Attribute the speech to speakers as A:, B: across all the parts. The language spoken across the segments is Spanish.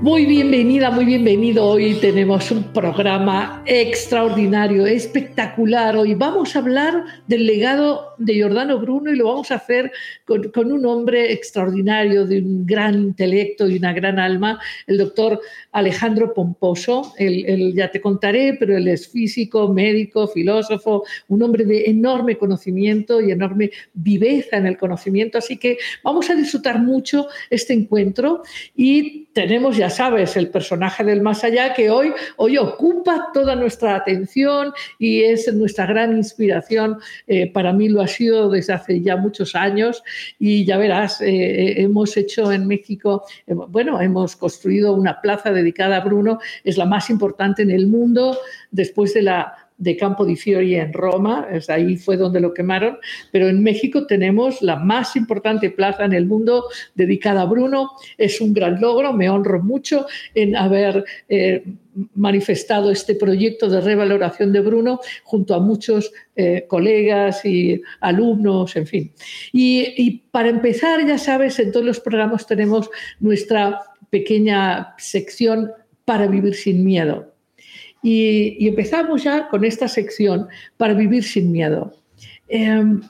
A: Muy bienvenida, muy bienvenido. Hoy tenemos un programa extraordinario, espectacular. Hoy vamos a hablar del legado de Giordano Bruno y lo vamos a hacer con, un hombre extraordinario, de un gran intelecto y una gran alma, el doctor Alejandro Pomposo. Él, ya te contaré, pero él es físico, médico, filósofo, un hombre de enorme conocimiento y enorme viveza en el conocimiento. Así que vamos a disfrutar mucho este encuentro y tenemos, ya sabes, el personaje del más allá que hoy, hoy ocupa toda nuestra atención y es nuestra gran inspiración. Eh, para mí lo ha sido desde hace ya muchos años y ya verás, eh, eh, hemos hecho en México, bueno, hemos construido una plaza dedicada a Bruno, es la más importante en el mundo después de la de Campo di Fiori en Roma, es ahí fue donde lo quemaron, pero en México tenemos la más importante plaza en el mundo dedicada a Bruno. Es un gran logro, me honro mucho en haber eh, manifestado este proyecto de revaloración de Bruno junto a muchos eh, colegas y alumnos, en fin. Y, y para empezar, ya sabes, en todos los programas tenemos nuestra pequeña sección para vivir sin miedo. Y, empezamos ya con esta sección para vivir sin miedo. Em,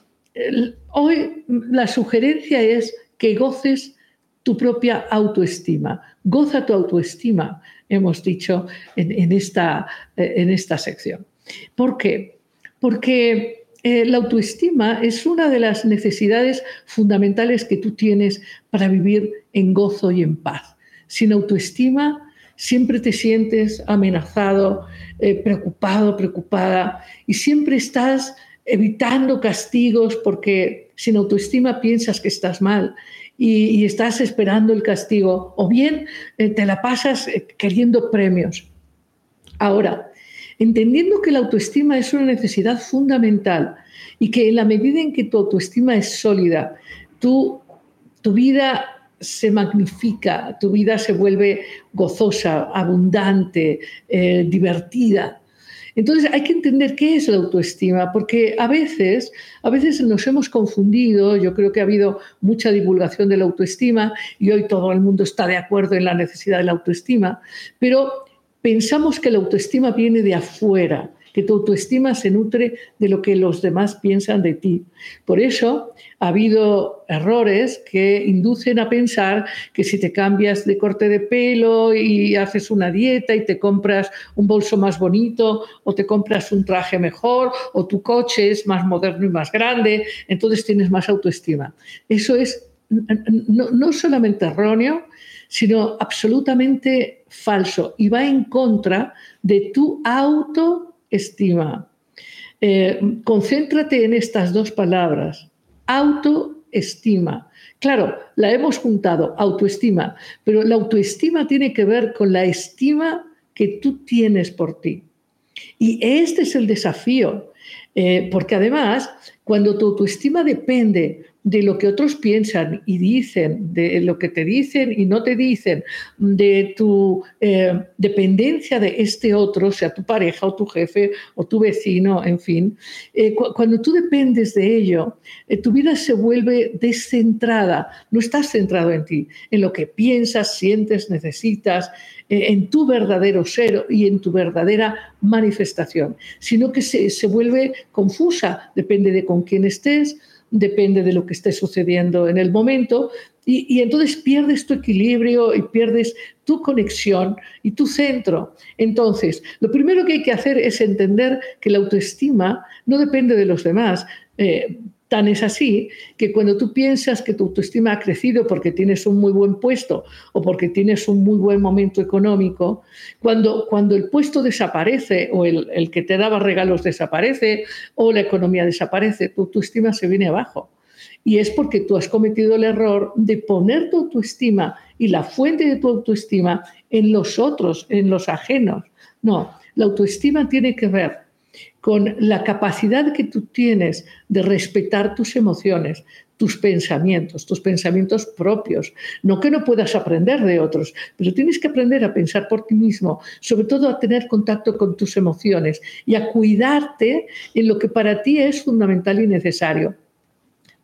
A: hoy la sugerencia es que goces tu propia autoestima. Goza tu autoestima, hemos dicho en, esta, en esta sección. ¿Por qué? Porque eh, la autoestima es una de las necesidades fundamentales que tú tienes para vivir en gozo y en paz. Sin autoestima siempre te sientes amenazado, eh, preocupado, preocupada y siempre estás evitando castigos porque sin autoestima piensas que estás mal y, estás esperando el castigo o bien eh, te la pasas eh, queriendo premios. Ahora, entendiendo que la autoestima es una necesidad fundamental y que en la medida en que tu autoestima es sólida, tu, tu vida se magnifica, tu vida se vuelve gozosa, abundante, eh, divertida. Entonces hay que entender qué es la autoestima, porque a veces, a veces nos hemos confundido, yo creo que ha habido mucha divulgación de la autoestima y hoy todo el mundo está de acuerdo en la necesidad de la autoestima, pero pensamos que la autoestima viene de afuera que tu autoestima se nutre de lo que los demás piensan de ti. Por eso ha habido errores que inducen a pensar que si te cambias de corte de pelo y haces una dieta y te compras un bolso más bonito o te compras un traje mejor o tu coche es más moderno y más grande, entonces tienes más autoestima. Eso es no, solamente erróneo, sino absolutamente falso y va en contra de tu auto estima. Eh, concéntrate en estas dos palabras, autoestima. Claro, la hemos juntado, autoestima, pero la autoestima tiene que ver con la estima que tú tienes por ti. Y este es el desafío, eh, porque además, cuando tu autoestima depende de lo que otros piensan y dicen, de lo que te dicen y no te dicen, de tu eh, dependencia de este otro, sea tu pareja o tu jefe o tu vecino, en fin, eh, cuando tú dependes de ello, tu vida se vuelve descentrada, no estás centrado en ti, en lo que piensas, sientes, necesitas, en tu verdadero ser y en tu verdadera manifestación, sino que se, se vuelve confusa, depende de con quién estés, depende de lo que esté sucediendo en el momento, y, entonces pierdes tu equilibrio y pierdes tu conexión y tu centro. Entonces, lo primero que hay que hacer es entender que la autoestima no depende de los demás. Eh, Tan es así que cuando tú piensas que tu autoestima ha crecido porque tienes un muy buen puesto o porque tienes un muy buen momento económico, cuando, cuando el puesto desaparece o el, el que te daba regalos desaparece o la economía desaparece, tu autoestima se viene abajo. Y es porque tú has cometido el error de poner tu autoestima y la fuente de tu autoestima en los otros, en los ajenos. No, la autoestima tiene que ver con la capacidad que tú tienes de respetar tus emociones, tus pensamientos, tus pensamientos propios. No que no puedas aprender de otros, pero tienes que aprender a pensar por ti mismo, sobre todo a tener contacto con tus emociones y a cuidarte en lo que para ti es fundamental y necesario.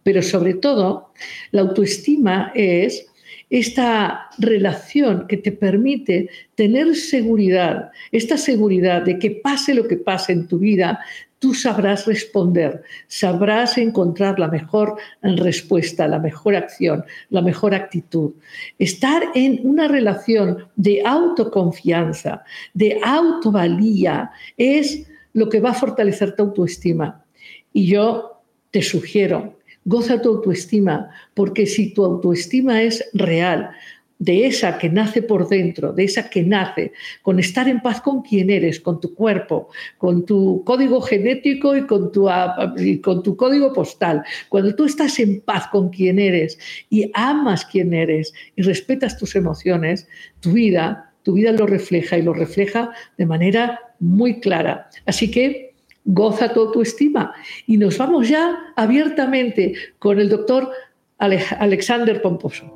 A: Pero sobre todo, la autoestima es esta relación que te permite tener seguridad, esta seguridad de que pase lo que pase en tu vida, tú sabrás responder, sabrás encontrar la mejor respuesta, la mejor acción, la mejor actitud. Estar en una relación de autoconfianza, de autovalía, es lo que va a fortalecer tu autoestima. Y yo te sugiero, goza tu autoestima, porque si tu autoestima es real, de esa que nace por dentro, de esa que nace con estar en paz con quien eres, con tu cuerpo, con tu código genético y con tu, tu código postal. Cuando tú estás en paz con quien eres y amas quien eres y respetas tus emociones, tu vida, tu vida lo refleja y lo refleja de manera muy clara. Así que goza tu autoestima. Y nos vamos ya abiertamente con el doctor Alexander Pomposo.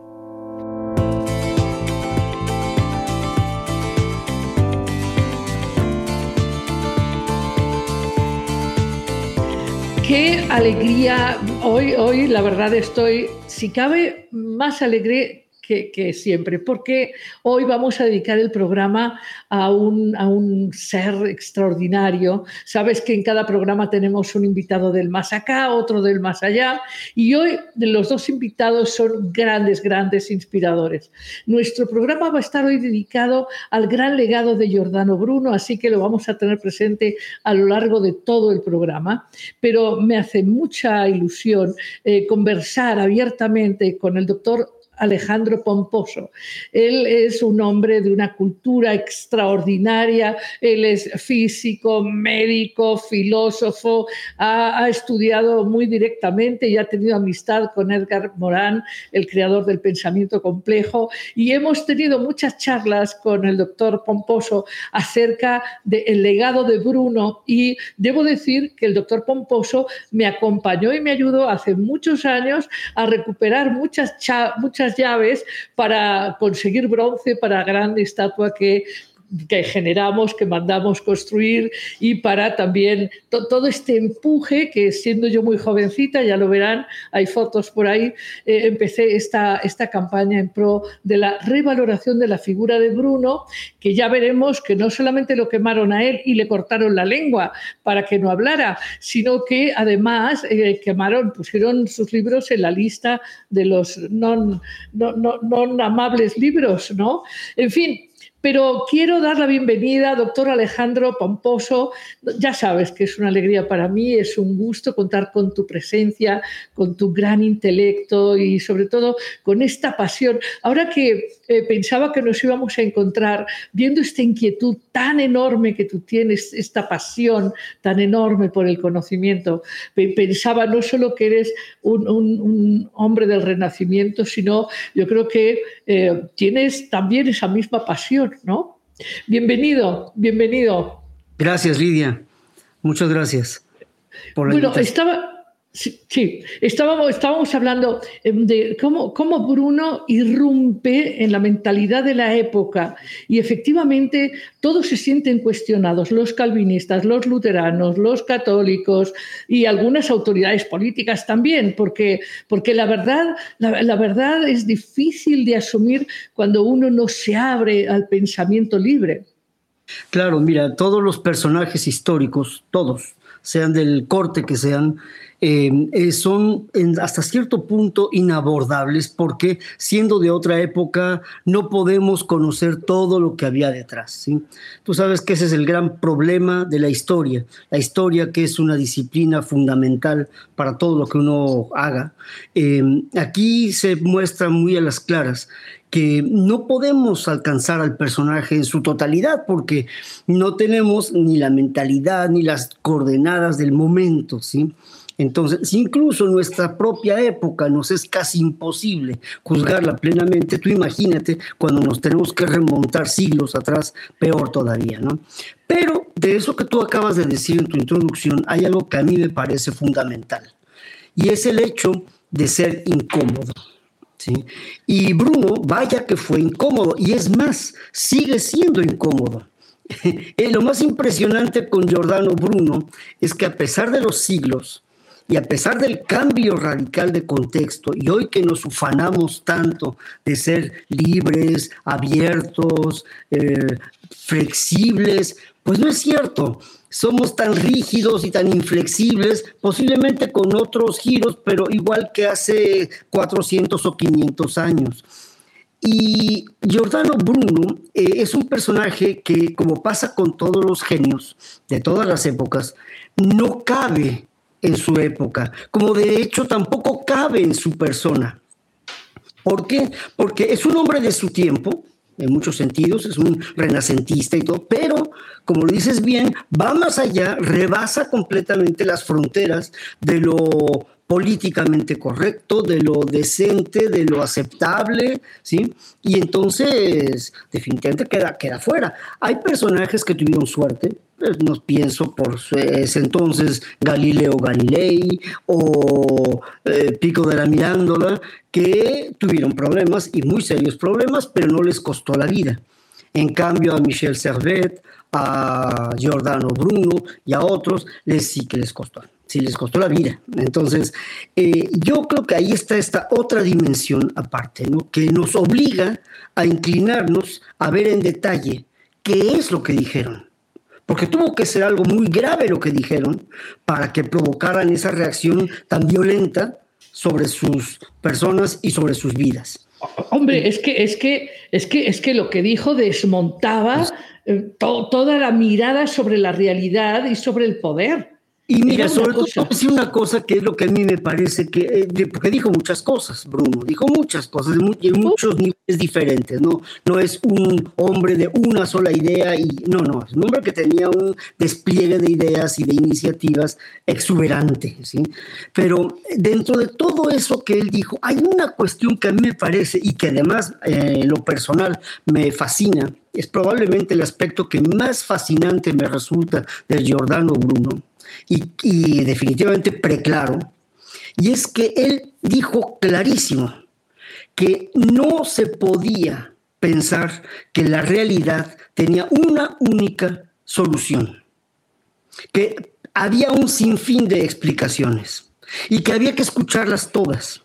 A: qué alegría. Hoy, hoy, la verdad, estoy, si cabe, más alegre que, siempre, porque hoy vamos a dedicar el programa a un, a un, ser extraordinario. Sabes que en cada programa tenemos un invitado del más acá, otro del más allá, y hoy los dos invitados son grandes, grandes inspiradores. Nuestro programa va a estar hoy dedicado al gran legado de Giordano Bruno, así que lo vamos a tener presente a lo largo de todo el programa, pero me hace mucha ilusión eh, conversar abiertamente con el doctor Alejandro Pomposo. Él es un hombre de una cultura extraordinaria, él es físico, médico, filósofo, ha, estudiado muy directamente y ha tenido amistad con Edgar Morán, el creador del pensamiento complejo, y hemos tenido muchas charlas con el doctor Pomposo acerca del legado de Bruno y debo decir que el doctor Pomposo me acompañó y me ayudó hace muchos años a recuperar muchas, muchas llaves para conseguir bronce para gran estatua que que generamos, que mandamos construir y para también todo este empuje que siendo yo muy jovencita, ya lo verán, hay fotos por ahí, eh, empecé esta, esta campaña en pro de la revaloración de la figura de Bruno, que ya veremos que no solamente lo quemaron a él y le cortaron la lengua para que no hablara, sino que además eh, quemaron, pusieron sus libros en la lista de los no, no, no, no amables libros, ¿no? En fin, pero quiero dar la bienvenida, doctor Alejandro Pomposo. Ya sabes que es una alegría para mí, es un gusto contar con tu presencia, con tu gran intelecto y sobre todo con esta pasión. Ahora que eh, pensaba que nos íbamos a encontrar viendo esta inquietud tan enorme que tú tienes, esta pasión tan enorme por el conocimiento, pensaba no solo que eres un, hombre del renacimiento, sino yo creo que eh, tienes también esa misma pasión ¿no? Bienvenido, bienvenido.
B: Gracias, Lidia. Muchas gracias.
A: bueno, estaba, Sí, estábamos, estábamos hablando em, de cómo, cómo, Bruno irrumpe en la mentalidad de la época y efectivamente todos se sienten cuestionados, los calvinistas, los luteranos, los católicos y algunas autoridades políticas también, porque, porque la, verdad, la verdad es difícil de asumir cuando uno no se abre al pensamiento libre.
B: Claro, mira, todos los personajes históricos, todos, sean del corte que sean, eh, son hasta cierto punto inabordables porque siendo de otra época no podemos conocer todo lo que había detrás. ¿sí? Tú sabes que ese es el gran problema de la historia, la historia que es una disciplina fundamental para todo lo que uno haga. Em, aquí se muestra muy a las claras que no podemos alcanzar al personaje en su totalidad porque no tenemos ni la mentalidad ni las coordenadas del momento, ¿sí? Entonces, incluso en nuestra propia época nos es casi imposible juzgarla plenamente, tú imagínate cuando nos tenemos que remontar siglos atrás, peor todavía, ¿no? Pero de eso que tú acabas de decir en tu introducción, hay algo que a mí me parece fundamental, y es el hecho de ser incómodo. ¿Sí? Y Bruno, vaya que fue incómodo, y es más, sigue siendo incómodo. lo más impresionante con Giordano Bruno es que a pesar de los siglos, y a pesar del cambio radical de contexto, y hoy que nos ufanamos tanto de ser libres, abiertos, eh, flexibles, pues no es cierto. Somos tan rígidos y tan inflexibles, posiblemente con otros giros, pero igual que hace 400 o 500 años. Y Giordano Bruno eh, es un personaje que, como pasa con todos los genios de todas las épocas, no cabe en su época, como de hecho tampoco cabe en su persona. ¿Por qué? Porque es un hombre de su tiempo, en muchos sentidos, es un renacentista y todo, pero, como lo dices bien, va más allá, rebasa completamente las fronteras de lo políticamente correcto, de lo decente, de lo aceptable, ¿sí? Y entonces definitivamente queda, queda fuera. Hay personajes que tuvieron suerte, pues, no pienso por ese entonces Galileo Galilei o eh, Pico de la Mirándola, que tuvieron problemas y muy serios problemas, pero no les costó la vida. En cambio a Michel Servet, a Giordano Bruno y a otros, les sí que les costó si les costó la vida. Entonces, eh, yo creo que ahí está esta otra dimensión aparte, que nos obliga a inclinarnos a ver en detalle qué es lo que dijeron. Porque tuvo que ser algo muy grave lo que dijeron para que provocaran esa reacción tan violenta sobre sus personas y sobre sus vidas.
A: Hombre, es que, es que, es que, es que lo que dijo desmontaba eh, toda la mirada sobre la realidad y sobre el poder.
B: Y mira, sobre todo, decir una cosa que es lo que a mí me parece que, eh, porque dijo muchas cosas, Bruno, dijo muchas cosas en muchos niveles diferentes, ¿no? No es un hombre de una sola idea y, no, no, es un hombre que tenía un despliegue de ideas y de iniciativas exuberante, ¿sí? Pero dentro de todo eso que él dijo, hay una cuestión que a mí me parece y que además eh, en lo personal me fascina, es probablemente el aspecto que más fascinante me resulta del Giordano Bruno y, definitivamente preclaro, y es que él dijo clarísimo que no se podía pensar que la realidad tenía una única solución, que había un sinfín de explicaciones y que había que escucharlas todas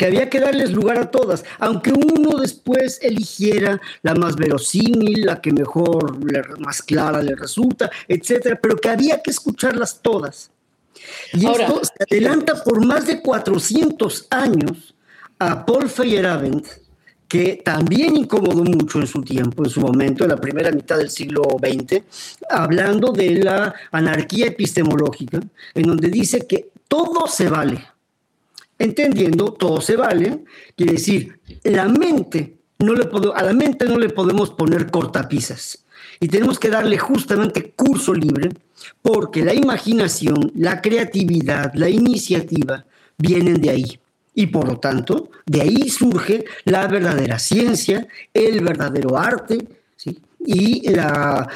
B: que había que darles lugar a todas, aunque uno después eligiera la más verosímil, la que mejor, más clara le resulta, etcétera, pero que había que escucharlas todas. Y esto se adelanta por más de 400 años a Paul Feyerabend, que también incomodó mucho en su tiempo, en su momento, en la primera mitad del siglo XX, hablando de la anarquía epistemológica, en donde dice que todo se vale, entendiendo todo se vale, quiere decir, la mente no le a la mente no le podemos poner cortapisas y tenemos que darle justamente curso libre porque la imaginación, la creatividad, la iniciativa vienen de ahí. Y por lo tanto, de ahí surge la verdadera ciencia, el verdadero arte, y la,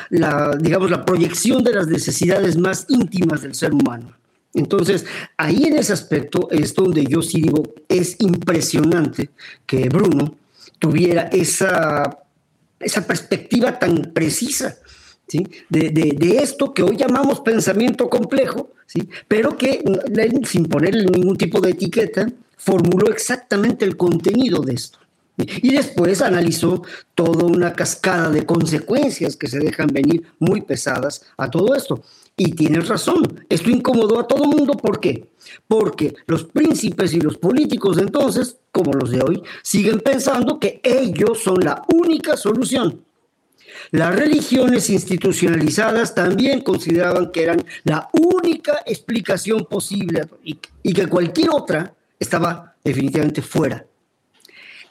B: digamos, la proyección de las necesidades más íntimas del ser humano. Entonces, ahí en ese aspecto es donde yo sí digo, es impresionante que Bruno tuviera esa, esa perspectiva tan precisa ¿sí? de, esto que hoy llamamos pensamiento complejo, ¿sí? pero que sin ponerle ningún tipo de etiqueta, formuló exactamente el contenido de esto. Y después analizó toda una cascada de consecuencias que se dejan venir muy pesadas a todo esto. Y tienes razón, esto incomodó a todo mundo. ¿Por qué? Porque los príncipes y los políticos entonces, como los de hoy, siguen pensando que ellos son la única solución. Las religiones institucionalizadas también consideraban que eran la única explicación posible y, y que cualquier otra estaba definitivamente fuera.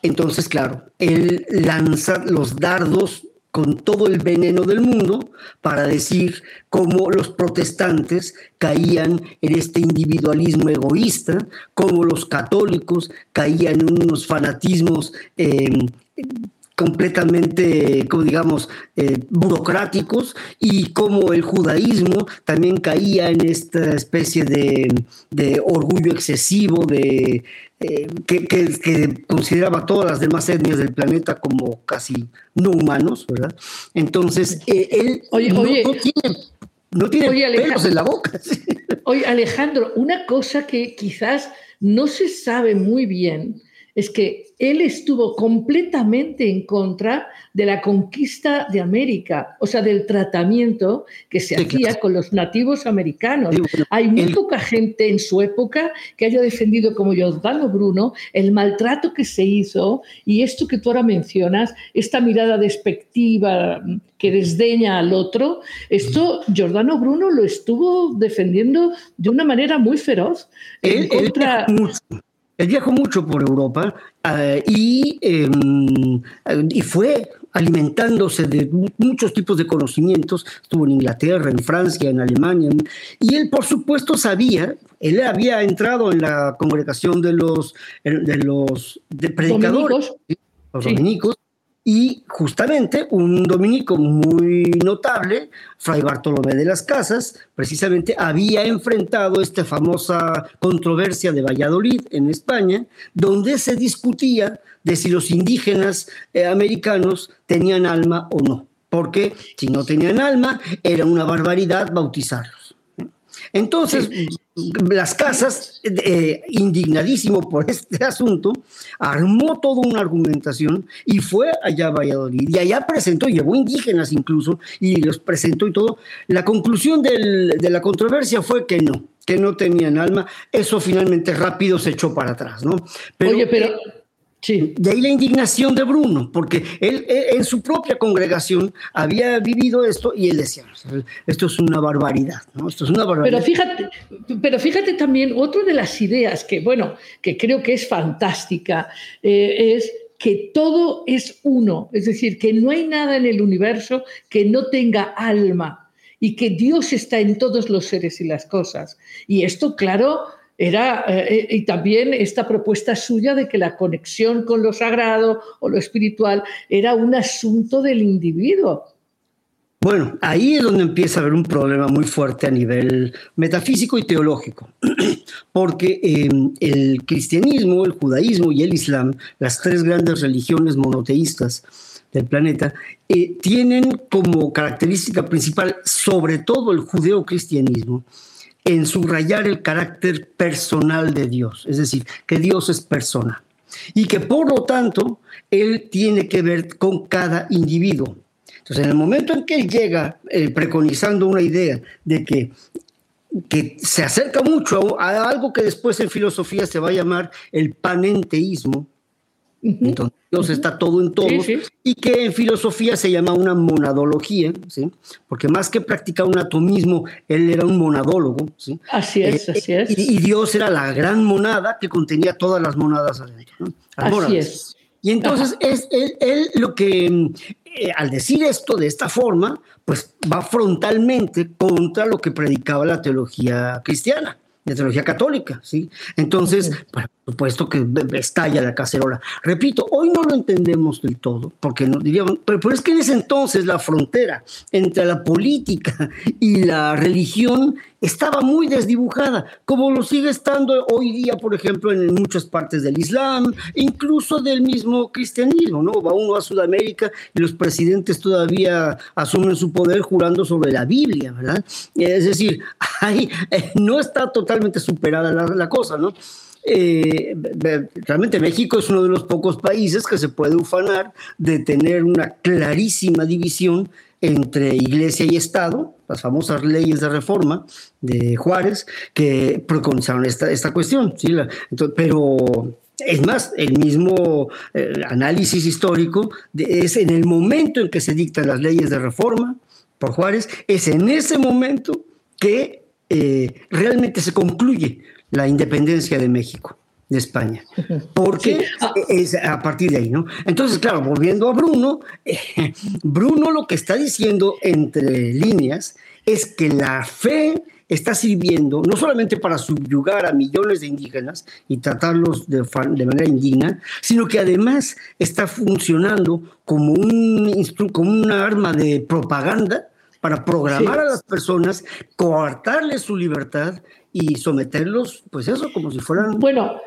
B: Entonces, claro, él lanza los dardos con todo el veneno del mundo para decir cómo los protestantes caían en este individualismo egoísta, cómo los católicos caían en unos fanatismos em, completamente, como digamos, eh, burocráticos y cómo el judaísmo también caía en esta especie de, de orgullo excesivo, de, eh, que, consideraba todas las demás etnias del planeta como casi no humanos, ¿verdad? Entonces, eh, él no, tiene, no tiene pelos en la boca.
A: Oye, Alejandro, una cosa que quizás no se sabe muy bien es que él estuvo completamente en contra de la conquista de América, o sea, del tratamiento que se hacía con los nativos americanos. Hay muy poca gente en su época que haya defendido, como Giordano Bruno, el maltrato que se hizo y esto que tú ahora mencionas, esta mirada despectiva que desdeña al otro, esto Giordano Bruno lo estuvo defendiendo de una manera muy feroz.
B: En contra... Él viajó mucho por Europa eh, y, em, y fue alimentándose de muchos tipos de conocimientos. Estuvo en Inglaterra, en Francia, en Alemania. Y él, por supuesto, sabía, él había entrado en la congregación de los, de los predicadores, los dominicos, y justamente un dominico muy notable, Fray Bartolomé de las Casas, precisamente había enfrentado esta famosa controversia de Valladolid en España, donde se discutía de si los indígenas eh, americanos tenían alma o no, porque si no tenían alma era una barbaridad bautizarlos. Entonces, las casas, eh, indignadísimo por este asunto, armó toda una argumentación y fue allá a Valladolid. Y allá presentó, llevó indígenas incluso, y los presentó y todo. La conclusión de la controversia fue que no, que no tenían alma. Eso finalmente rápido se echó para atrás, ¿no?
A: Oye, pero
B: Sí. De ahí la indignación de Bruno, porque él, en su propia congregación había vivido esto y él decía, esto es una barbaridad. Esto es una barbaridad.
A: Pero fíjate, pero fíjate también, otra de las ideas que, bueno, que creo que es fantástica, eh, es que todo es uno, es decir, que no hay nada en el universo que no tenga alma y que Dios está en todos los seres y las cosas. Y esto, claro, era, eh, y también esta propuesta suya de que la conexión con lo sagrado o lo espiritual era un asunto del individuo.
B: Bueno, ahí es donde empieza a haber un problema muy fuerte a nivel metafísico y teológico, porque em, el cristianismo, el judaísmo y el islam, las tres grandes religiones monoteístas del planeta, eh, tienen como característica principal, sobre todo el judeocristianismo, en subrayar el carácter personal de Dios, es decir, que Dios es persona y que por lo tanto Él tiene que ver con cada individuo. Entonces, en el momento en que Él llega eh, preconizando una idea de que, que se acerca mucho a algo que después en filosofía se va a llamar el panenteísmo, entonces Dios está todo en todos y que en filosofía se llama una monadología, ¿sí? porque más que practicar un atomismo, él era un monadólogo. ¿sí?
A: Así es, eh, así es.
B: Y, Dios era la gran monada que contenía todas las monadas adentro.
A: Así es.
B: Y entonces es él, lo que, eh, al decir esto de esta forma, pues va frontalmente contra lo que predicaba la teología cristiana de teología católica, ¿sí? Entonces, por supuesto que estalla la cacerola. Repito, hoy no lo entendemos del todo, porque no diríamos, pero, pero, es que en ese entonces la frontera entre la política y la religión estaba muy desdibujada, como lo sigue estando hoy día, por ejemplo, en muchas partes del Islam, incluso del mismo cristianismo, ¿no? Va uno a Sudamérica y los presidentes todavía asumen su poder jurando sobre la Biblia, ¿verdad? Es decir, ahí eh, no está totalmente superada la, cosa, ¿no? Eh, realmente México es uno de los pocos países que se puede ufanar de tener una clarísima división entre iglesia y Estado, las famosas leyes de reforma de Juárez, que preconizaron esta, esta cuestión. ¿sí? pero es más, el mismo eh, análisis histórico es en el momento en que se dictan las leyes de reforma por Juárez, es en ese momento que eh, realmente se concluye la independencia de México de España, porque es a partir de ahí, ¿no? Entonces, claro, volviendo a Bruno, eh, Bruno lo que está diciendo entre líneas es que la fe está sirviendo no solamente para subyugar a millones de indígenas y tratarlos de, de manera indigna, sino que además está funcionando como un como una arma de propaganda para programar a las personas, coartarles su libertad y someterlos, pues eso, como si fueran...
A: Bueno,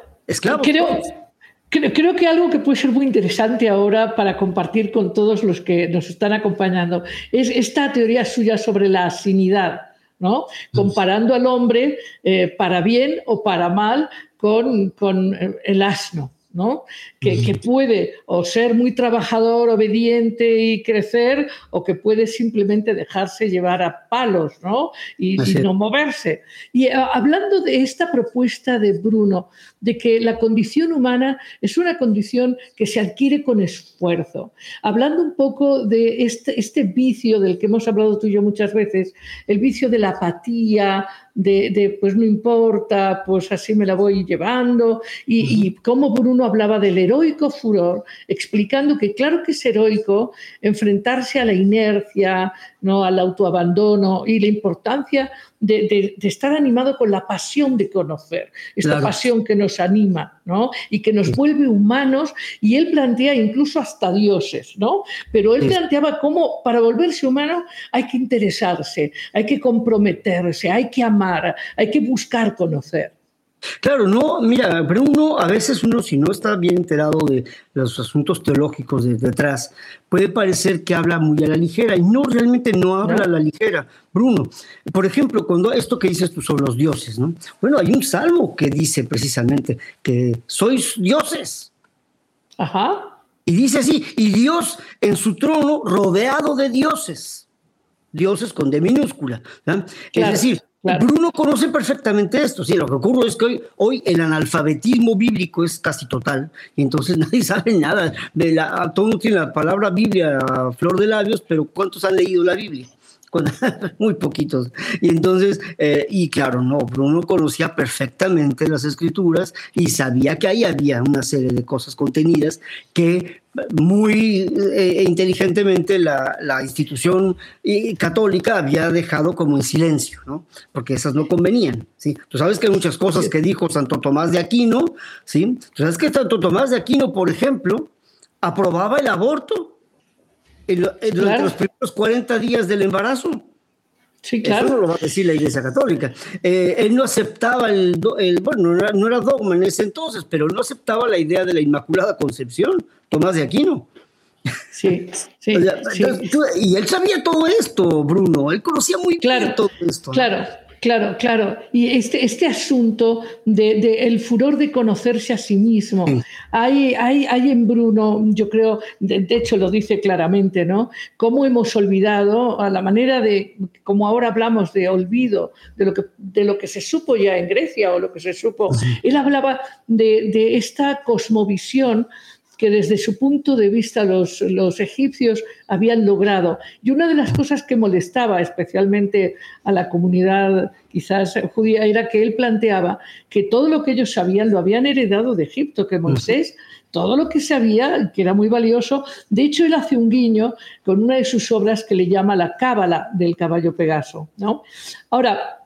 A: Creo, creo, que algo que puede ser muy interesante ahora para compartir con todos los que nos están acompañando es esta teoría suya sobre la asinidad ¿no? Comparando al hombre eh, para bien o para mal con, con el asno. Que, puede o ser muy trabajador, obediente y crecer, o que puede simplemente dejarse llevar a palos, ¿no? Y, no moverse. Y ah, hablando de esta propuesta de Bruno, de que la condición humana es una condición que se adquiere con esfuerzo. Hablando un poco de este, este vicio del que hemos hablado tú y yo muchas veces, el vicio de la apatía, de, pues no importa, pues así me la voy llevando, y, y cómo Bruno hablaba del heroico furor, explicando que claro que es heroico enfrentarse a la inercia, ¿no? al autoabandono y la importancia de, estar animado con la pasión de conocer, esta pasión que nos anima ¿no? y que nos vuelve humanos, y él plantea incluso hasta dioses, ¿no? pero él planteaba cómo para volverse humano hay que interesarse, hay que comprometerse, hay que amar, hay que buscar conocer.
B: Claro, no, mira, pero uno, a veces uno, si no está bien enterado de los asuntos teológicos de detrás, puede parecer que habla muy a la ligera, y no, realmente no habla a la ligera. Bruno, por ejemplo, cuando esto que dices tú sobre los dioses, ¿no? Bueno, hay un salmo que dice precisamente que sois dioses.
A: Ajá.
B: Y dice así, y Dios en su trono rodeado de dioses. Dioses con D minúscula. Es decir, Bruno conoce perfectamente esto. Sí, lo que ocurre es que hoy, hoy, el analfabetismo bíblico es casi total y entonces nadie sabe nada. De la, todo mundo tiene la palabra Biblia a flor de labios, pero ¿cuántos han leído la Biblia? muy poquitos. Y entonces, eh, y claro, no, Bruno conocía perfectamente las escrituras y sabía que ahí había una serie de cosas contenidas que muy eh, inteligentemente la, la, institución católica había dejado como en silencio, ¿no? Porque esas no convenían, ¿sí? Tú sabes que hay muchas cosas que dijo Santo Tomás de Aquino, ¿sí? Tú sabes que Santo Tomás de Aquino, por ejemplo, aprobaba el aborto durante los primeros 40 días del embarazo.
A: Sí, claro.
B: Eso no lo va a decir la Iglesia Católica. Eh, él no aceptaba el, bueno, no era, dogma en ese entonces, pero no aceptaba la idea de la Inmaculada Concepción, Tomás de Aquino.
A: Sí, sí,
B: y él sabía todo esto, Bruno, él conocía muy claro, todo esto.
A: Claro, Claro, claro. Y este, este asunto del de, el furor de conocerse a sí mismo, hay, hay, hay, en Bruno, yo creo, de, hecho lo dice claramente, ¿no? Cómo hemos olvidado a la manera de, como ahora hablamos de olvido, de lo que, de lo que se supo ya en Grecia o lo que se supo, él hablaba de, de esta cosmovisión que desde su punto de vista los, los, egipcios habían logrado. Y una de las cosas que molestaba especialmente a la comunidad quizás judía era que él planteaba que todo lo que ellos sabían lo habían heredado de Egipto, que Moisés, todo lo que sabía, que era muy valioso, de hecho él hace un guiño con una de sus obras que le llama la Cábala del caballo Pegaso. ¿no? Ahora,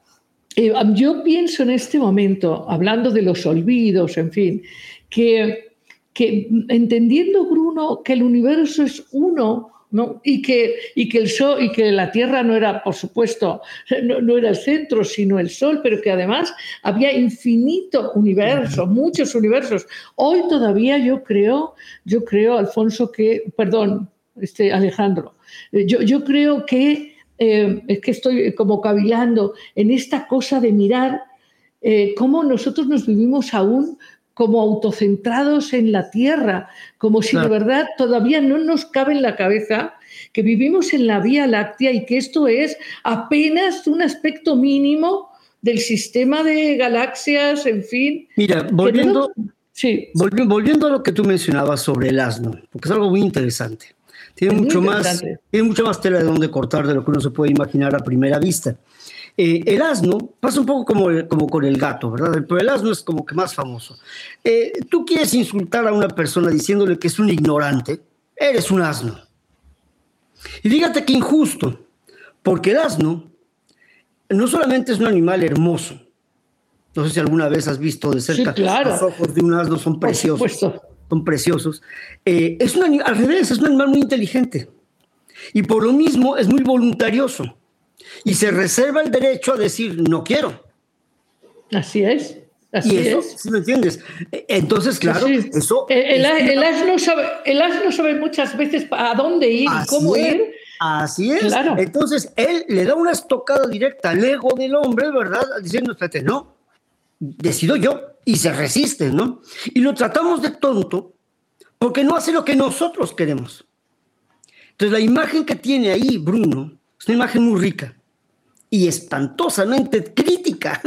A: eh, yo pienso en este momento, hablando de los olvidos, en fin, que que entendiendo Bruno que el universo es uno, ¿no? Y que, y que el sol y que la Tierra no era, por supuesto, no, era el centro, sino el Sol, pero que además había infinito universo, muchos universos. Hoy todavía yo creo, yo creo, Alfonso, que, perdón, este Alejandro, eh, yo, yo creo que eh, es que estoy como cavilando en esta cosa de mirar eh, cómo nosotros nos vivimos aún como autocentrados en la Tierra, como si de verdad todavía no nos cabe en la cabeza que vivimos en la Vía Láctea y que esto es apenas un aspecto mínimo del sistema de galaxias, en fin.
B: Mira, volviendo, sí. volviendo a lo que tú mencionabas sobre el asno, porque es algo muy interesante. Tiene, mucho, Más, tiene mucho más tela de donde cortar de lo que uno se puede imaginar a primera vista. Eh, el asno pasa un poco como, como con el gato, ¿verdad? Pero el asno es como que más famoso. Eh, tú quieres insultar a una persona diciéndole que es un ignorante, eres un asno. Y fíjate qué injusto, porque el asno no solamente es un animal hermoso, no sé si alguna vez has visto de cerca los ojos de un asno son preciosos. Son preciosos. Eh, es un, al revés, es un animal muy inteligente. Y por lo mismo es muy voluntarioso y se reserva el derecho a decir no quiero.
A: Así es. Así
B: es. ¿sí me entiendes? Entonces, claro, eso.
A: El, asno sabe, el, asno sabe, muchas veces a dónde ir y cómo ir
B: Así es. Entonces, él le da una estocada directa al ego del hombre, ¿verdad? Diciendo, espérate, no, decido yo, y se resiste, ¿no? Y lo tratamos de tonto porque no hace lo que nosotros queremos. Entonces, la imagen que tiene ahí Bruno es una imagen muy rica y espantosamente crítica.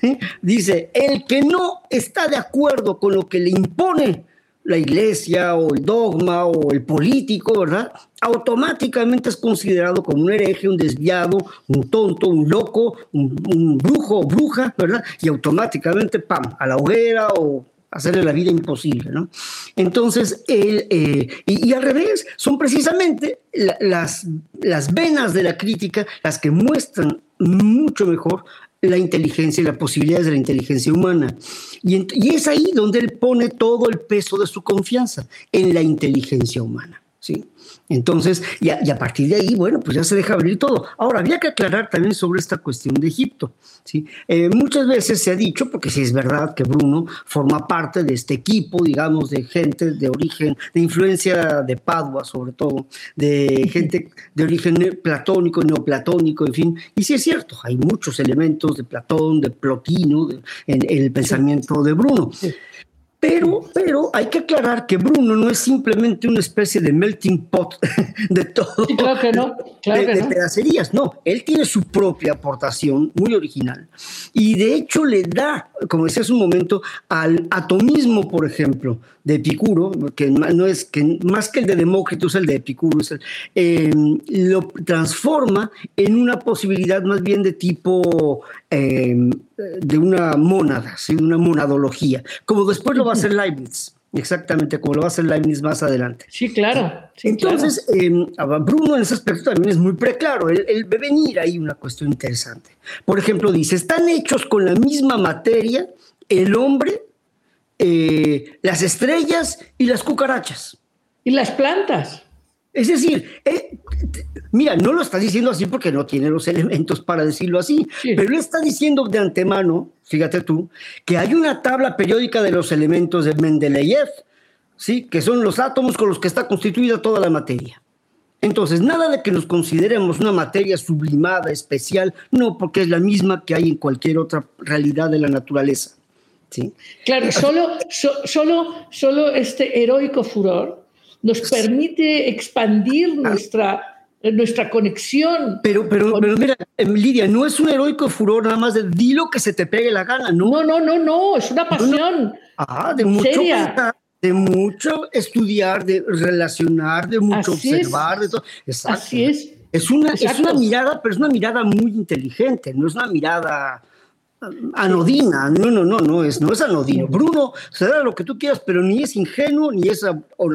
B: Dice, el que no está de acuerdo con lo que le impone la iglesia o el dogma o el político, ¿verdad? Automáticamente es considerado como un hereje, un desviado, un tonto, un loco, un, brujo o bruja, ¿verdad? Y automáticamente, ¡pam!, a la hoguera o hacerle la vida imposible, ¿no? Entonces, él, eh, y, al revés, son precisamente las, las venas de la crítica las que muestran mucho mejor la inteligencia y las posibilidades de la inteligencia humana. Y, es ahí donde él pone todo el peso de su confianza, en la inteligencia humana. ¿sí? Entonces, y a, partir de ahí, bueno, pues ya se deja abrir todo. Ahora, había que aclarar también sobre esta cuestión de Egipto. ¿sí? Eh, muchas veces se ha dicho, porque sí es verdad que Bruno forma parte de este equipo, digamos, de gente de origen, de influencia de Padua, sobre todo, de gente de origen platónico, neoplatónico, en fin. Y sí es cierto, hay muchos elementos de Platón, de Plotino, en, el pensamiento de Bruno. Pero, pero hay que aclarar que Bruno no es simplemente una especie de melting pot de todo.
A: claro que no. Claro
B: de, pedacerías. No, él tiene su propia aportación muy original. Y de hecho le da, como decía hace un momento, al atomismo, por ejemplo, de Epicuro, que no es que más que el de Demócrito, es el de Epicuro, eh, lo transforma en una posibilidad más bien de tipo eh, de una mónada, de una monadología, como después lo va a hacer Leibniz. Exactamente, como lo va a hacer Leibniz más adelante.
A: Sí, claro.
B: Entonces, eh, Bruno en ese aspecto también es muy preclaro. Él, él, ve venir ahí una cuestión interesante. Por ejemplo, dice, están hechos con la misma materia el hombre eh, las estrellas y las cucarachas.
A: Y las plantas.
B: Es decir, eh, mira, no lo está diciendo así porque no tiene los elementos para decirlo así, pero él está diciendo de antemano, fíjate tú, que hay una tabla periódica de los elementos de Mendeleev, ¿sí? que son los átomos con los que está constituida toda la materia. Entonces, nada de que nos consideremos una materia sublimada, especial, no, porque es la misma que hay en cualquier otra realidad de la naturaleza.
A: Claro, solo, solo, solo este heroico furor nos permite expandir nuestra, nuestra conexión.
B: Pero, pero, pero mira, em, Lidia, no es un heroico furor nada más de di lo que se te pegue la gana, ¿no?
A: No, no, no, no, es una pasión.
B: Ah, de mucho de mucho estudiar, de relacionar, de mucho observar, de todo.
A: Así es.
B: Es una, es una mirada, pero es una mirada muy inteligente, no es una mirada anodina, no, no, no, no es, no es anodino. Bruno será lo que tú quieras, pero ni es ingenuo ni es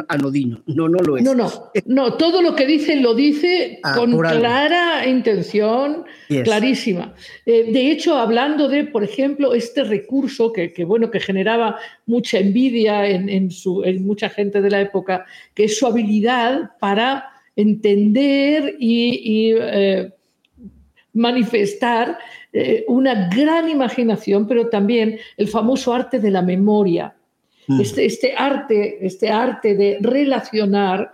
B: anodino, no, no lo es.
A: No, no, no, todo lo que dice lo dice ah, con clara intención, clarísima. Eh, de hecho, hablando de, por ejemplo, este recurso que, bueno, que generaba mucha envidia en, su, en mucha gente de la época, que es su habilidad para entender y, eh, manifestar eh, una gran imaginación, pero también el famoso arte de la memoria. Mm. Este, este, arte, este arte de relacionar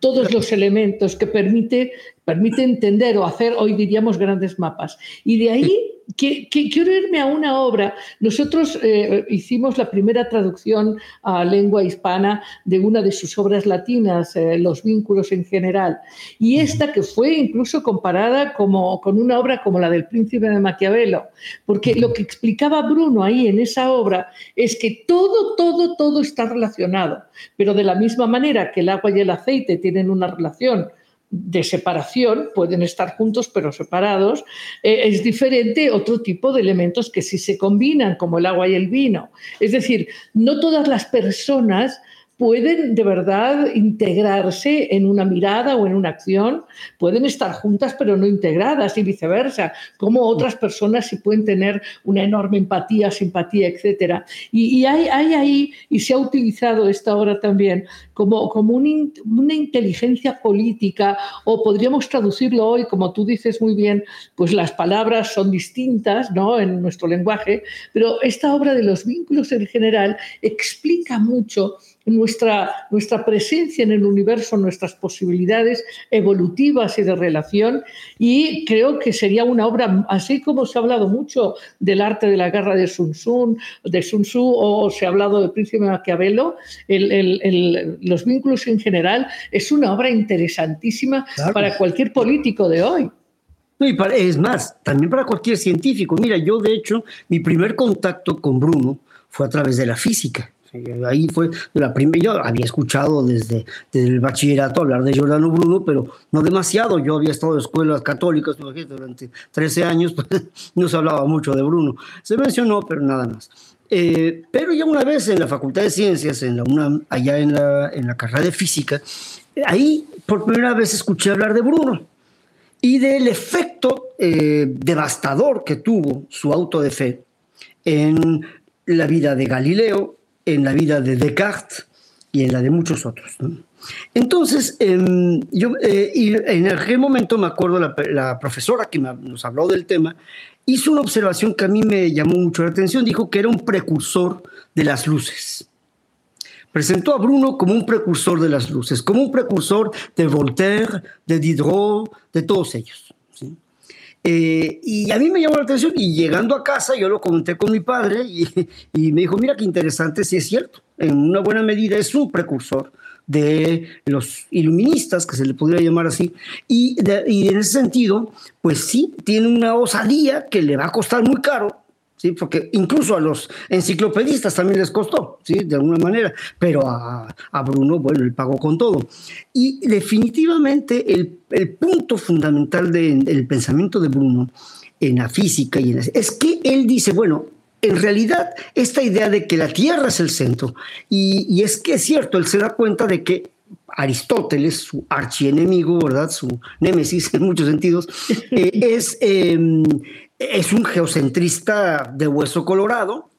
A: todos los elementos que permite, permite entender o hacer, hoy diríamos, grandes mapas. Y de ahí que, quiero irme a una obra. Nosotros eh, hicimos la primera traducción a lengua hispana de una de sus obras latinas, eh, Los vínculos en general. Y esta que fue incluso comparada como, con una obra como la del príncipe de Maquiavelo, porque lo que explicaba Bruno ahí en esa obra es que todo, todo, todo está relacionado, pero de la misma manera que el agua y el aceite tienen una relación de separación, pueden estar juntos pero separados, eh, es diferente otro tipo de elementos que sí se combinan, como el agua y el vino. Es decir, no todas las personas pueden de verdad integrarse en una mirada o en una acción, pueden estar juntas pero no integradas y viceversa, como otras personas sí pueden tener una enorme empatía, simpatía, etc. Y, hay, ahí, y se ha utilizado esta hora también, como, como una inteligencia política, o podríamos traducirlo hoy, como tú dices muy bien, pues las palabras son distintas ¿no? en nuestro lenguaje, pero esta obra de los vínculos en general explica mucho nuestra, nuestra presencia en el universo, nuestras posibilidades evolutivas y de relación. Y creo que sería una obra, así como se ha hablado mucho del arte de la guerra de Sun Tzu, de Sun Tzu o se ha hablado del príncipe Maquiavelo, los vínculos en general, es una obra interesantísima para cualquier político de hoy.
B: y es más, también para cualquier científico. Mira, yo de hecho, mi primer contacto con Bruno fue a través de la física. Ahí fue la primera. Yo había escuchado desde, el bachillerato hablar de Giordano Bruno, pero no demasiado. Yo había estado en escuelas católicas durante 13 años, pues no se hablaba mucho de Bruno. Se mencionó, pero nada más. Eh, pero ya una vez en la Facultad de Ciencias, en la allá en la, en la carrera de física, ahí por primera vez escuché hablar de Bruno y del efecto eh, devastador que tuvo su auto de fe en la vida de Galileo, en la vida de Descartes y en la de muchos otros. Entonces, em, yo eh, en aquel momento me acuerdo la, profesora que nos habló del tema hizo una observación que a mí me llamó mucho la atención. Dijo que era un precursor de las luces. Presentó a Bruno como un precursor de las luces, como un precursor de Voltaire, de Diderot, de todos ellos. Eh, y a mí me llamó la atención y llegando a casa yo lo comenté con mi padre y, me dijo, mira qué interesante, si es cierto, en una buena medida es un precursor de los iluministas, que se le podría llamar así, y en ese sentido, pues sí, tiene una osadía que le va a costar muy caro, porque incluso a los enciclopedistas también les costó, ¿sí? de alguna manera, pero a, Bruno, bueno, él pagó con todo. Y definitivamente el, punto fundamental del pensamiento de Bruno en la física y en es que él dice, bueno, en realidad esta idea de que la Tierra es el centro, y, es que es cierto, él se da cuenta de que Aristóteles, su archienemigo, ¿verdad? Su némesis en muchos sentidos, eh, es, em, es un geocentrista de hueso colorado,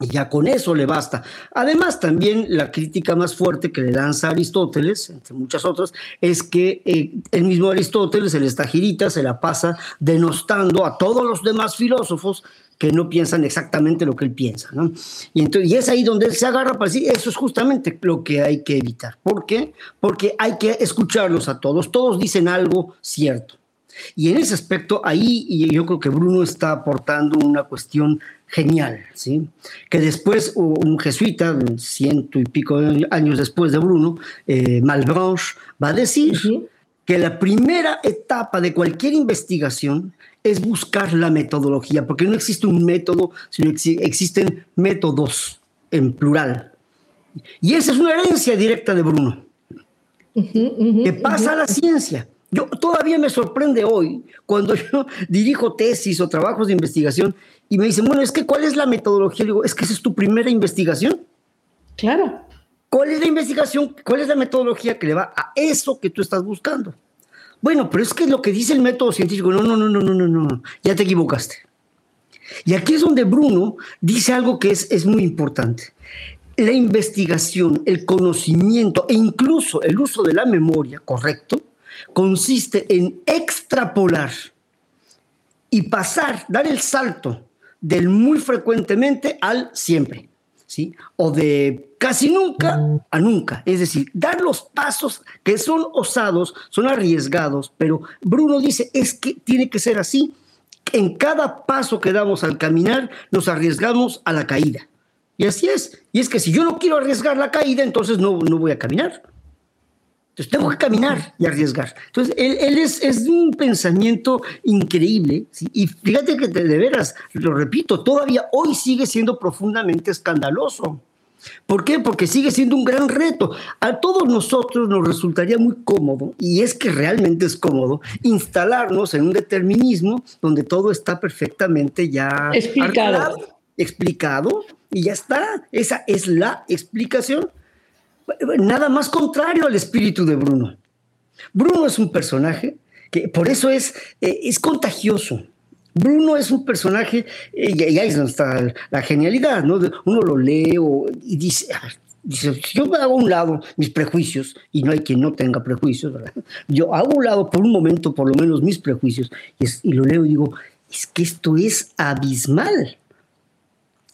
B: y ya con eso le basta. Además, también la crítica más fuerte que le lanza Aristóteles, entre muchas otras, es que eh, el mismo Aristóteles, el estagirita, se la pasa denostando a todos los demás filósofos que no piensan exactamente lo que él piensa. ¿no? Y, entonces, y es ahí donde él se agarra para decir, eso es justamente lo que hay que evitar. ¿Por qué? Porque hay que escucharlos a todos. Todos dicen algo cierto. Y en ese aspecto, ahí yo creo que Bruno está aportando una cuestión genial, ¿sí? Que después un jesuita, ciento y pico años después de Bruno, eh, Malbranche, va a decir que la primera etapa de cualquier investigación es buscar la metodología, porque no existe un método, sino existen métodos en plural. Y esa es una herencia directa de Bruno, que pasa a la ciencia. Yo todavía me sorprende hoy cuando yo dirijo tesis o trabajos de investigación y me dicen, bueno, es que ¿cuál es la metodología? digo, es que esa es tu primera investigación.
A: Claro.
B: ¿Cuál es la investigación? ¿Cuál es la metodología que le va a eso que tú estás buscando? Bueno, pero es que lo que dice el método científico, no, no, no, no, no, no, no, ya te equivocaste. Y aquí es donde Bruno dice algo que es, es muy importante. La investigación, el conocimiento e incluso el uso de la memoria, correcto, consiste en extrapolar y pasar, dar el salto del muy frecuentemente al siempre, ¿sí? O de casi nunca a nunca. Es decir, dar los pasos que son osados, son arriesgados, pero Bruno dice, es que tiene que ser así. En cada paso que damos al caminar, nos arriesgamos a la caída. Y así es. Y es que si yo no quiero arriesgar la caída, entonces no, no voy a caminar. Entonces tengo que caminar y arriesgar. Entonces él, es, es, un pensamiento increíble. Y fíjate que de, veras, lo repito, todavía hoy sigue siendo profundamente escandaloso. ¿Por qué? Porque sigue siendo un gran reto. A todos nosotros nos resultaría muy cómodo, y es que realmente es cómodo, instalarnos en un determinismo donde todo está perfectamente ya
A: explicado.
B: explicado, y ya está. Esa es la explicación nada más contrario al espíritu de Bruno. Bruno es un personaje que por eso es, eh, es contagioso. Bruno es un personaje, eh, y ahí está la genialidad, ¿no? Uno lo lee y dice, ah, dice, yo me hago a un lado mis prejuicios, y no hay quien no tenga prejuicios, ¿verdad? Yo hago a un lado por un momento, por lo menos, mis prejuicios, y, y lo leo y digo, es que esto es abismal.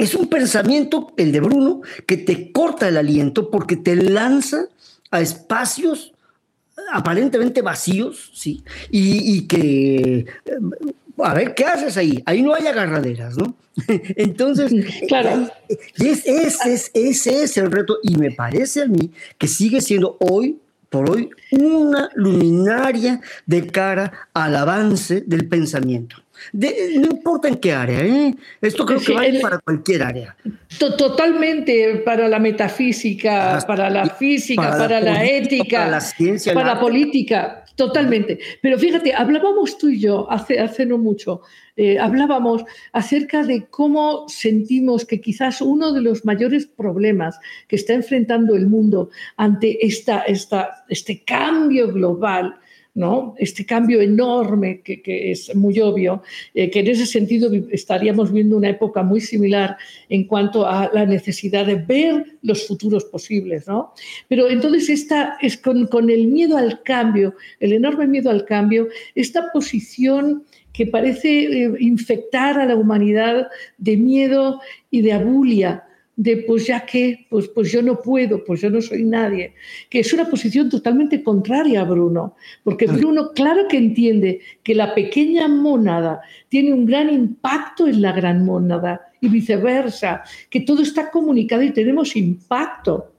B: Es un pensamiento, el de Bruno, que te corta el aliento porque te lanza a espacios aparentemente vacíos, ¿sí? Y, que, eh, a ver, ¿qué haces ahí? Ahí no hay agarraderas, ¿no? Entonces, claro. ese es, ese es el reto y me parece a mí que sigue siendo hoy por hoy una luminaria de cara al avance del pensamiento. No importa en qué área, ¿eh? esto creo que vale para cualquier área.
A: Totalmente, para la metafísica, para la física, para, la, ética, para la ciencia, para la política, totalmente. Pero fíjate, hablábamos tú y yo hace, hace no mucho eh, hablábamos acerca de cómo sentimos que quizás uno de los mayores problemas que está enfrentando el mundo ante esta, esta, este cambio global ¿no? Este cambio enorme que, es muy obvio, eh, que en ese sentido estaríamos viendo una época muy similar en cuanto a la necesidad de ver los futuros posibles, ¿no? Pero entonces esta es con, con el miedo al cambio, el enorme miedo al cambio, esta posición que parece eh, infectar a la humanidad de miedo y de abulia, de pues ya que, pues, pues yo no puedo, pues yo no soy nadie, que es una posición totalmente contraria a Bruno, porque Bruno claro que entiende que la pequeña mónada tiene un gran impacto en la gran mónada y viceversa, que todo está comunicado y tenemos impacto.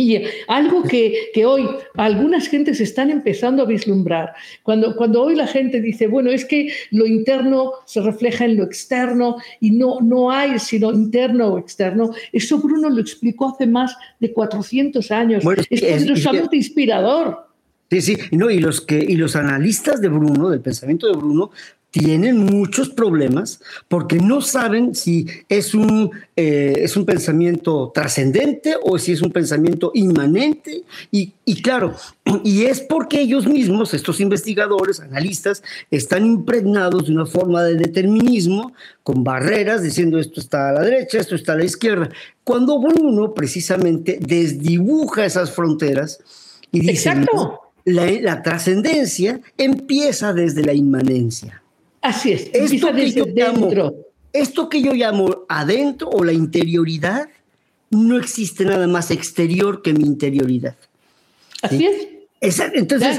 A: Y algo que, hoy algunas gentes están empezando a vislumbrar, cuando, cuando hoy la gente dice, bueno, es que lo interno se refleja en lo externo y no, no hay sino interno o externo, eso Bruno lo explicó hace más de 400 años. es, es, inspirador.
B: Sí, sí, no, y los que y los analistas de Bruno, del pensamiento de Bruno, tienen muchos problemas porque no saben si es un, eh, es un pensamiento trascendente o si es un pensamiento inmanente. Y, y, claro, y es porque ellos mismos, estos investigadores, analistas, están impregnados de una forma de determinismo con barreras diciendo esto está a la derecha, esto está a la izquierda. Cuando Bruno precisamente desdibuja esas fronteras y dice, la, la trascendencia empieza desde la inmanencia.
A: Así es.
B: Esto que, yo llamo, esto que yo llamo adentro o la interioridad, no existe nada más exterior que mi interioridad.
A: Así es.
B: entonces,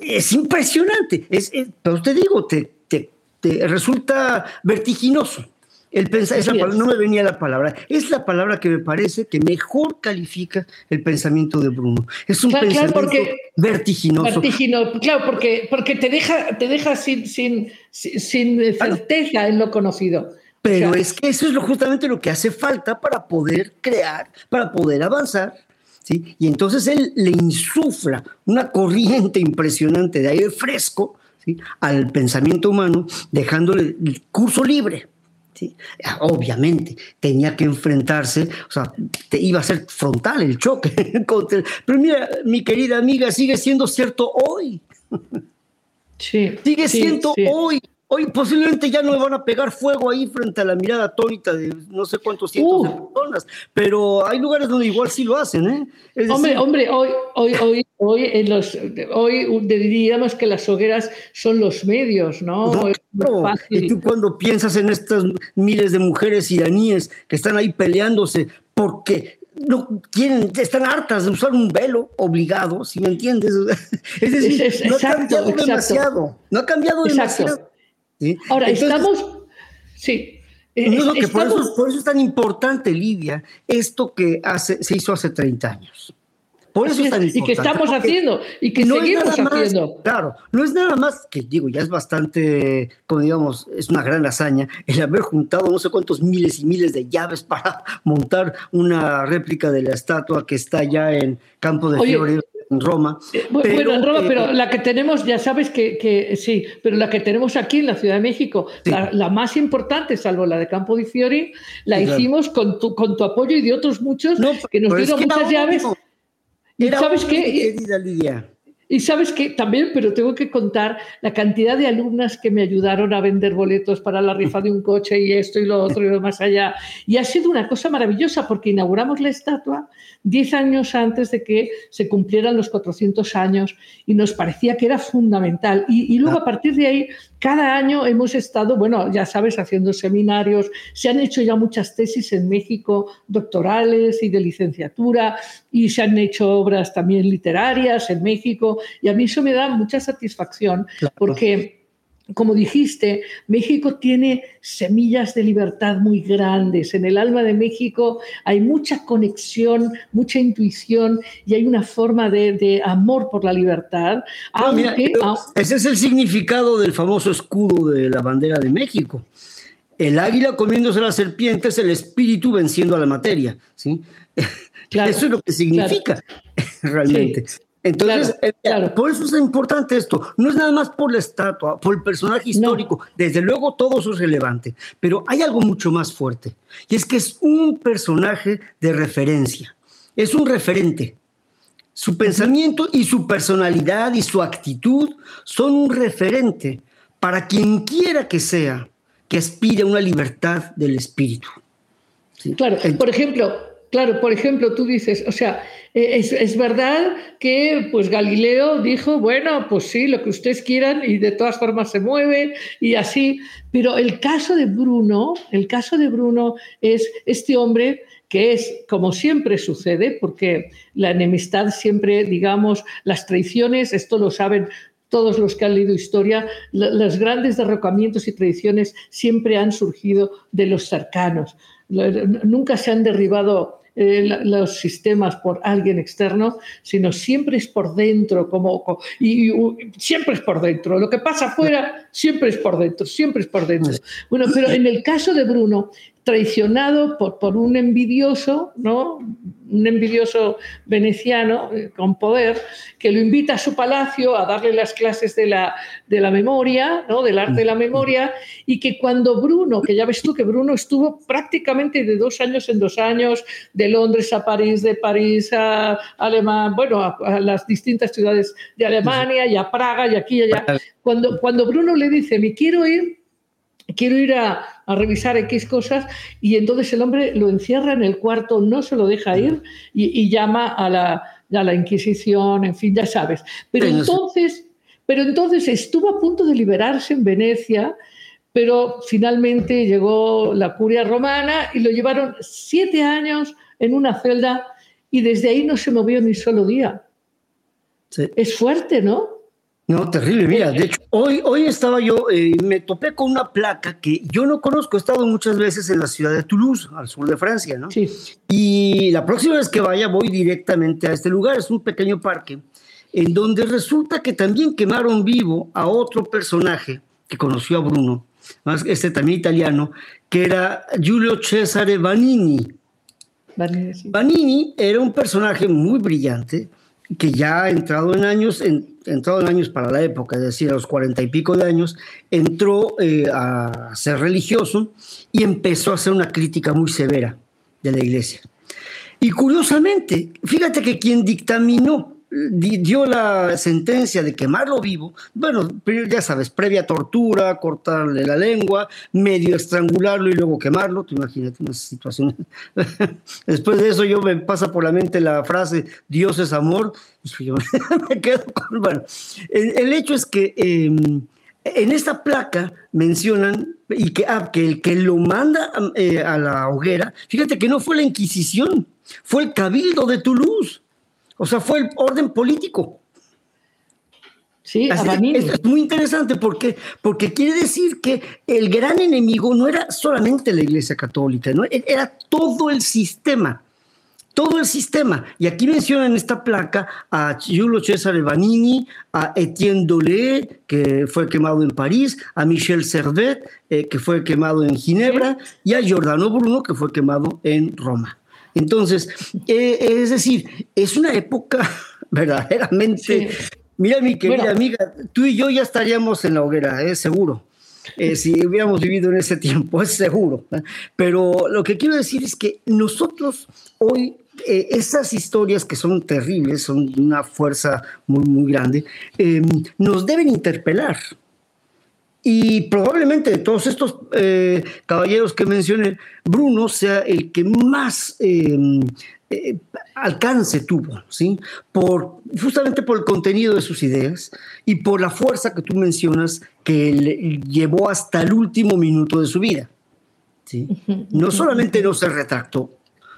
B: es, impresionante. Es, pero te digo, te, te, te resulta vertiginoso. El pensar, esa no me venía la palabra, es la palabra que me parece que mejor califica el pensamiento de Bruno. Es un pensamiento vertiginoso.
A: Claro, porque, porque te deja, te deja sin, sin, sin certeza en lo conocido.
B: Pero es que eso es lo, justamente lo que hace falta para poder crear, para poder avanzar. ¿sí? Y entonces él le insufla una corriente impresionante de aire fresco ¿sí? al pensamiento humano, dejándole el curso libre. Obviamente, tenía que enfrentarse, o sea, te iba a ser frontal el choque. pero mira, mi querida amiga, sigue siendo cierto hoy.
A: Sí,
B: sigue siendo hoy. Hoy posiblemente ya no me van a pegar fuego ahí frente a la mirada atónita de no sé cuántos cientos de uh. personas, pero hay lugares donde igual sí lo hacen, ¿eh?
A: hombre, hombre, hoy, hoy, hoy, hoy, en los, hoy diríamos que las hogueras son los medios, ¿no?
B: Y tú cuando piensas en estas miles de mujeres iraníes que están ahí peleándose porque no quieren, están hartas de usar un velo obligado, si me entiendes. Es decir, no ha cambiado demasiado. No ha cambiado demasiado.
A: Ahora, estamos... Sí.
B: por, eso, es tan importante, Lidia, esto que hace, se hizo hace 30 años. Por eso es tan importante.
A: Y que estamos haciendo, y que no seguimos haciendo.
B: claro, no es nada más que, digo, ya es bastante, como digamos, es una gran hazaña el haber juntado no sé cuántos miles y miles de llaves para montar una réplica de la estatua que está ya en Campo de en Roma.
A: Eh, bueno, en Roma, eh, pero la que tenemos, ya sabes que, sí, pero la que tenemos aquí en la Ciudad de México, la, más importante, salvo la de Campo di Fiori, la hicimos con tu, con tu apoyo y de otros muchos que nos dieron muchas llaves.
B: y sabes qué, Lidia.
A: Y sabes que también, pero tengo que contar la cantidad de alumnas que me ayudaron a vender boletos para la rifa de un coche y esto y lo otro y lo más allá. Y ha sido una cosa maravillosa porque inauguramos la estatua 10 años antes de que se cumplieran los 400 años y nos parecía que era fundamental. Y, luego a partir de ahí cada año hemos estado, bueno, ya sabes, haciendo seminarios, se han hecho ya muchas tesis en México, doctorales y de licenciatura, y se han hecho obras también literarias en México, y a mí eso me da mucha satisfacción, porque como dijiste, México tiene semillas de libertad muy grandes. En el alma de México hay mucha conexión, mucha intuición y hay una forma de, amor por la libertad.
B: ese es el significado del famoso escudo de la bandera de México. El águila comiéndose a la serpiente es el espíritu venciendo a la materia. ¿sí? Eso es lo que significa realmente. Entonces, eh, por eso es importante esto. No es nada más por la estatua, por el personaje histórico. Desde luego todo eso es relevante, pero hay algo mucho más fuerte. Y es que es un personaje de referencia. Es un referente. Su pensamiento y su personalidad y su actitud son un referente para quien quiera que sea que aspire a una libertad del espíritu.
A: Claro, por ejemplo, claro, por ejemplo, tú dices, o sea, eh, es, verdad que pues Galileo dijo, bueno, pues sí, lo que ustedes quieran y de todas formas se mueve y así, pero el caso de Bruno, el caso de Bruno es este hombre que es, como siempre sucede, porque la enemistad siempre, digamos, las traiciones, esto lo saben todos los que han leído historia, los grandes derrocamientos y traiciones siempre han surgido de los cercanos. Nunca se han derribado eh, los sistemas por alguien externo, sino siempre es por dentro, como, y, siempre es por dentro. Lo que pasa afuera siempre es por dentro, siempre es por dentro. Bueno, pero en el caso de Bruno, traicionado por, por un envidioso, ¿no? un envidioso veneciano eh, con poder, que lo invita a su palacio a darle las clases de la, de la memoria, ¿no? del arte de la memoria, y que cuando Bruno, que ya ves tú que Bruno estuvo prácticamente de dos años en dos años, de Londres a París, de París a Alemania, bueno, a, las distintas ciudades de Alemania y a Praga y aquí y allá, cuando, cuando Bruno le dice, me quiero ir quiero ir a, revisar X cosas y entonces el hombre lo encierra en el cuarto, no se lo deja ir y, llama a la, la, Inquisición, en fin, ya sabes. Pero entonces, pero entonces estuvo a punto de liberarse en Venecia, pero finalmente llegó la curia romana y lo llevaron siete años en una celda y desde ahí no se movió ni solo día. Es fuerte, ¿no?
B: No, terrible. Mira, de hecho, hoy, hoy estaba yo, eh, me topé con una placa que yo no conozco. He estado muchas veces en la ciudad de Toulouse, al sur de Francia, ¿no? Sí. Y la próxima vez que vaya voy directamente a este lugar. Es un pequeño parque en donde resulta que también quemaron vivo a otro personaje que conoció a Bruno, este también italiano, que era Giulio Cesare Vanini. Vanini, sí. Vanini era un personaje muy brillante que ya ha entrado en años, en, entrado en años para la época, es decir, a los cuarenta y pico de años, entró eh, a ser religioso y empezó a hacer una crítica muy severa de la iglesia. Y curiosamente, fíjate que quien dictaminó dio la sentencia de quemarlo vivo, bueno, ya sabes, previa tortura, cortarle la lengua, medio estrangularlo y luego quemarlo, tú imagínate una situación. Después de eso yo me pasa por la mente la frase Dios es amor, y yo me quedo con, bueno, el, hecho es que em, en esta placa mencionan y que, ah, que el que lo manda eh, a la hoguera, fíjate que no fue la Inquisición, fue el Cabildo de Toulouse. O sea, fue el orden político. Sí, es muy interesante porque, porque quiere decir que el gran enemigo no era solamente la Iglesia Católica, ¿no? E-, era todo el sistema, todo el sistema. Y aquí mencionan en esta placa a Giulio Cesare Vanini, a Etienne Dolé, que fue quemado en París, a Michel Servet, eh, que fue quemado en Ginebra, y a Giordano Bruno, que fue quemado en Roma. Entonces, eh, es decir, es una época verdaderamente... Mira, mi querida amiga, tú y yo ya estaríamos en la hoguera, es seguro. Eh, si hubiéramos vivido en ese tiempo, es seguro. Pero lo que quiero decir es que nosotros hoy, eh, esas historias que son terribles, son de una fuerza muy, muy grande, nos deben interpelar. Y probablemente de todos estos eh, caballeros que mencioné, Bruno sea el que más em, eh, alcance tuvo, ¿sí? Por, justamente por el contenido de sus ideas y por la fuerza que tú mencionas que le llevó hasta el último minuto de su vida. ¿sí? No solamente no se retractó,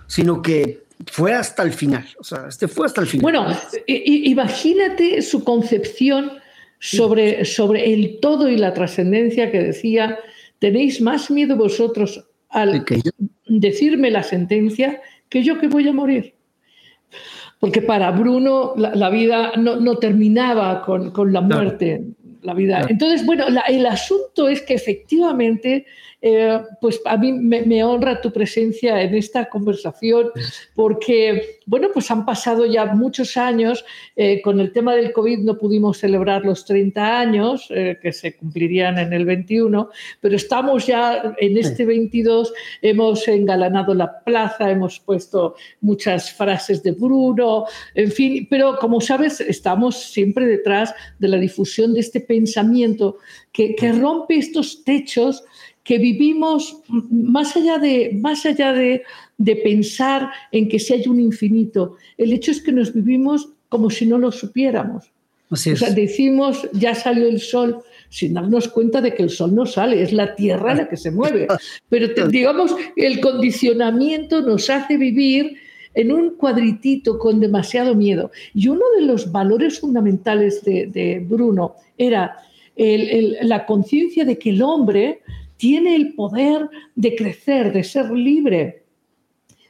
B: sino que fue hasta el final. O sea, este fue hasta el final.
A: Bueno, imagínate su concepción sobre, sobre el todo y la trascendencia que decía, tenéis más miedo vosotros al decirme la sentencia que yo que voy a morir. Porque para Bruno la, vida no, terminaba con, la muerte. La vida. Entonces, bueno, el asunto es que efectivamente eh, pues a mí me, honra tu presencia en esta conversación porque, bueno, pues han pasado ya muchos años. Eh, con el tema del COVID no pudimos celebrar los 30 años, eh, que se cumplirían en el 21, pero estamos ya en este 22, hemos engalanado la plaza, hemos puesto muchas frases de Bruno, en fin, pero como sabes, estamos siempre detrás de la difusión de este pensamiento que, que rompe estos techos que vivimos más allá de, más allá de, pensar en que si hay un infinito. El hecho es que nos vivimos como si no lo supiéramos. o sea, decimos, ya salió el sol, sin darnos cuenta de que el sol no sale, es la tierra la que se mueve. Pero digamos, el condicionamiento nos hace vivir en un cuadritito con demasiado miedo. Y uno de los valores fundamentales de, Bruno era la conciencia de que el hombre tiene el poder de crecer, de ser libre,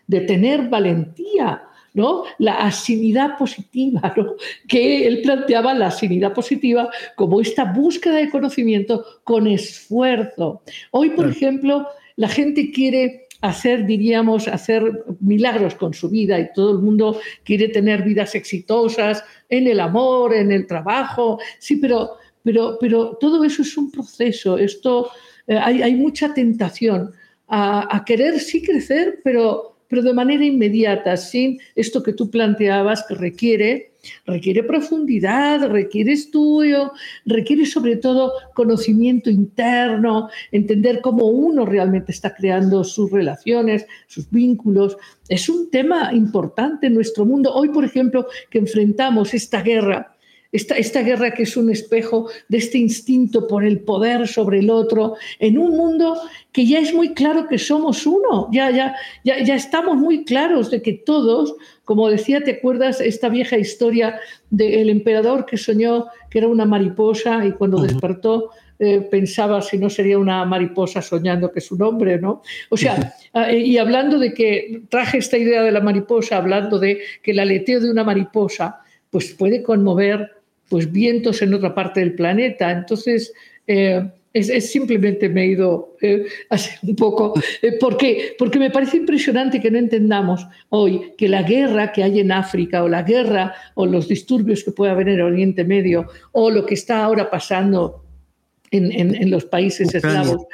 A: de tener valentía, ¿no? La asinidad positiva, ¿no? que él planteaba la asinidad positiva como esta búsqueda de conocimiento con esfuerzo. Hoy, por ejemplo, la gente quiere hacer, diríamos, hacer milagros con su vida y todo el mundo quiere tener vidas exitosas en el amor, en el trabajo, sí, pero, pero, pero todo eso es un proceso. Esto eh, hay, mucha tentación a, querer sí crecer, pero, pero de manera inmediata, sin esto que tú planteabas que requiere, requiere profundidad, requiere estudio, requiere sobre todo conocimiento interno, entender cómo uno realmente está creando sus relaciones, sus vínculos. Es un tema importante en nuestro mundo. Hoy, por ejemplo, que enfrentamos esta guerra esta, guerra que es un espejo de este instinto por el poder sobre el otro, en un mundo que ya es muy claro que somos uno, ya, ya, ya, ya estamos muy claros de que todos, como decía, ¿te acuerdas esta vieja historia del emperador que soñó que era una mariposa y cuando despertó eh, pensaba si no sería una mariposa soñando que es un hombre, ¿no? O sea, ah, y hablando de que traje esta idea de la mariposa, hablando de que el aleteo de una mariposa pues puede conmover pues vientos en otra parte del planeta. Entonces, eh, es, simplemente me he ido eh, un poco, eh, porque, porque me parece impresionante que no entendamos hoy que la guerra que hay en África o la guerra o los disturbios que puede haber en Oriente Medio o lo que está ahora pasando en, en, los países eslavos,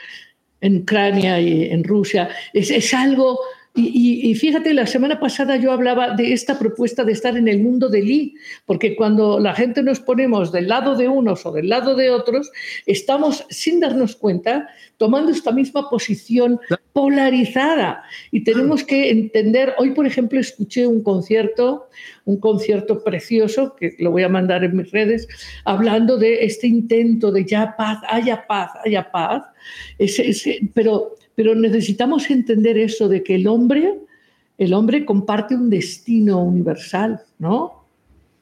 A: en Ucrania y en Rusia, es, es algo y, fíjate, la semana pasada yo hablaba de esta propuesta de estar en el mundo de Lee, porque cuando la gente nos ponemos del lado de unos o del lado de otros, estamos sin darnos cuenta tomando esta misma posición polarizada. Y tenemos que entender, hoy por ejemplo escuché un concierto, un concierto precioso, que lo voy a mandar en mis redes, hablando de este intento de ya paz, haya paz, haya paz. pero pero necesitamos entender eso de que el hombre, el hombre comparte un destino universal, ¿no?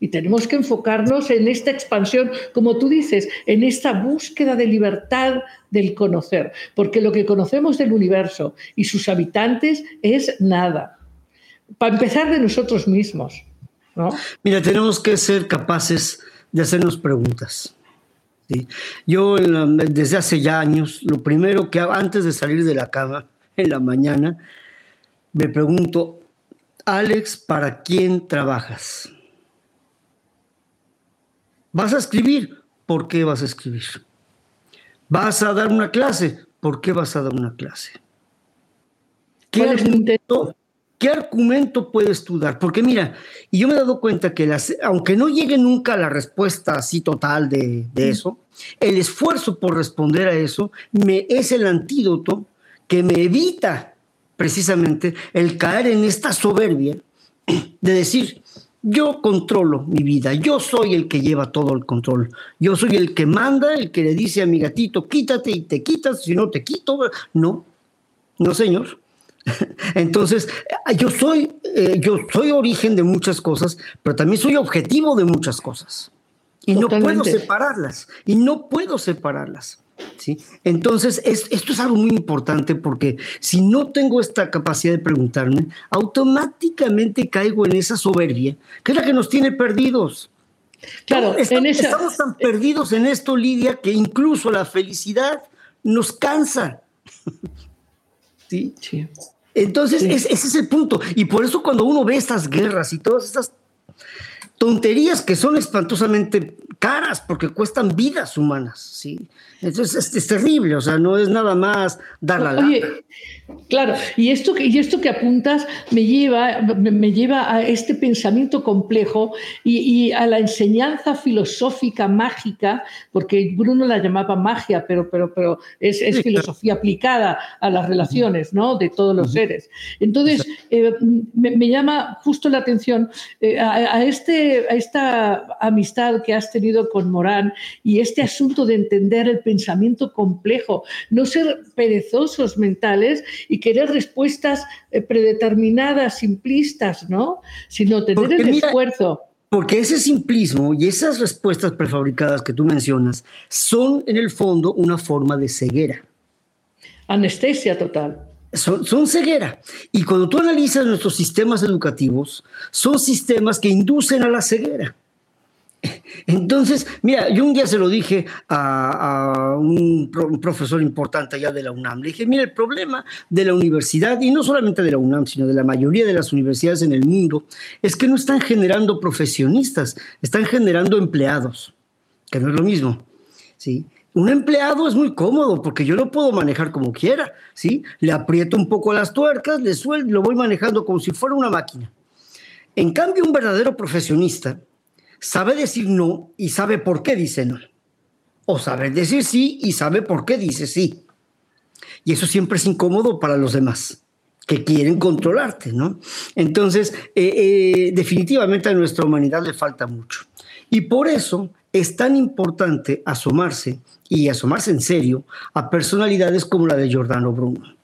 A: Y tenemos que enfocarnos en esta expansión, como tú dices, en esta búsqueda de libertad del conocer, porque lo que conocemos del universo y sus habitantes es nada. Para empezar de nosotros mismos. ¿no?
B: Mira, tenemos que ser capaces de hacernos preguntas. Yo desde hace ya años, lo primero que antes de salir de la cama en la mañana, me pregunto, Alex, ¿para quién trabajas? ¿Vas a escribir? ¿Por qué vas a escribir? ¿Vas a dar una clase? ¿Por qué vas a dar una clase? ¿Qué argumento, ¿Qué argumento puedes tú dar? Porque mira, y yo me he dado cuenta que las, aunque no llegue nunca la respuesta así total de, eso, el esfuerzo por responder a eso me, es el antídoto que me evita precisamente el caer en esta soberbia de decir, yo controlo mi vida, yo soy el que lleva todo el control, yo soy el que manda, el que le dice a mi gatito, quítate y te quitas, si no te quito, no, no señor. Entonces, yo soy, eh, yo soy origen de muchas cosas, pero también soy objetivo de muchas cosas. Y no puedo separarlas, y no puedo separarlas. ¿sí? Entonces, esto es algo muy importante porque si no tengo esta capacidad de preguntarme, automáticamente caigo en esa soberbia, que es la que nos tiene perdidos. Claro, estamos, tan perdidos en esto, Lidia, que incluso la felicidad nos cansa. ¿Sí? Entonces, ese es el punto. Y por eso cuando uno ve estas guerras y todas estas tonterías que son espantosamente caras porque cuestan vidas humanas, ¿sí? Entonces es, terrible, o sea, no es nada más dar la Oye,
A: Claro, y esto, y esto que apuntas me lleva, me lleva a este pensamiento complejo y, a la enseñanza filosófica mágica, porque Bruno la llamaba magia, pero, pero, pero es, filosofía aplicada a las relaciones ¿no? de todos los seres. Entonces, eh, me, llama justo la atención eh, a, este, a esta amistad que has tenido con Morán y este asunto de entender el pensamiento complejo, no ser perezosos mentales y querer respuestas eh, predeterminadas, simplistas, ¿no? Sino tener el esfuerzo.
B: Porque ese simplismo y esas respuestas prefabricadas que tú mencionas son en el fondo una forma de ceguera.
A: Anestesia total.
B: Son, son, ceguera. Y cuando tú analizas nuestros sistemas educativos, son sistemas que inducen a la ceguera. Entonces, mira, yo un día se lo dije a, un, profesor importante allá de la UNAM. Le dije, mira, el problema de la universidad, y no solamente de la UNAM, sino de la mayoría de las universidades en el mundo, es que no están generando profesionistas, están generando empleados, que no es lo mismo. ¿sí? Un empleado es muy cómodo porque yo lo puedo manejar como quiera, ¿sí? Le aprieto un poco las tuercas, le suelto, lo voy manejando como si fuera una máquina. En cambio, un verdadero profesionista sabe decir no y sabe por qué dice no. O sabe decir sí y sabe por qué dice sí. Y eso siempre es incómodo para los demás que quieren controlarte, ¿no? Entonces, eh, eh, definitivamente a nuestra humanidad le falta mucho. Y por eso es tan importante asomarse y asomarse en serio a personalidades como la de Giordano Bruno.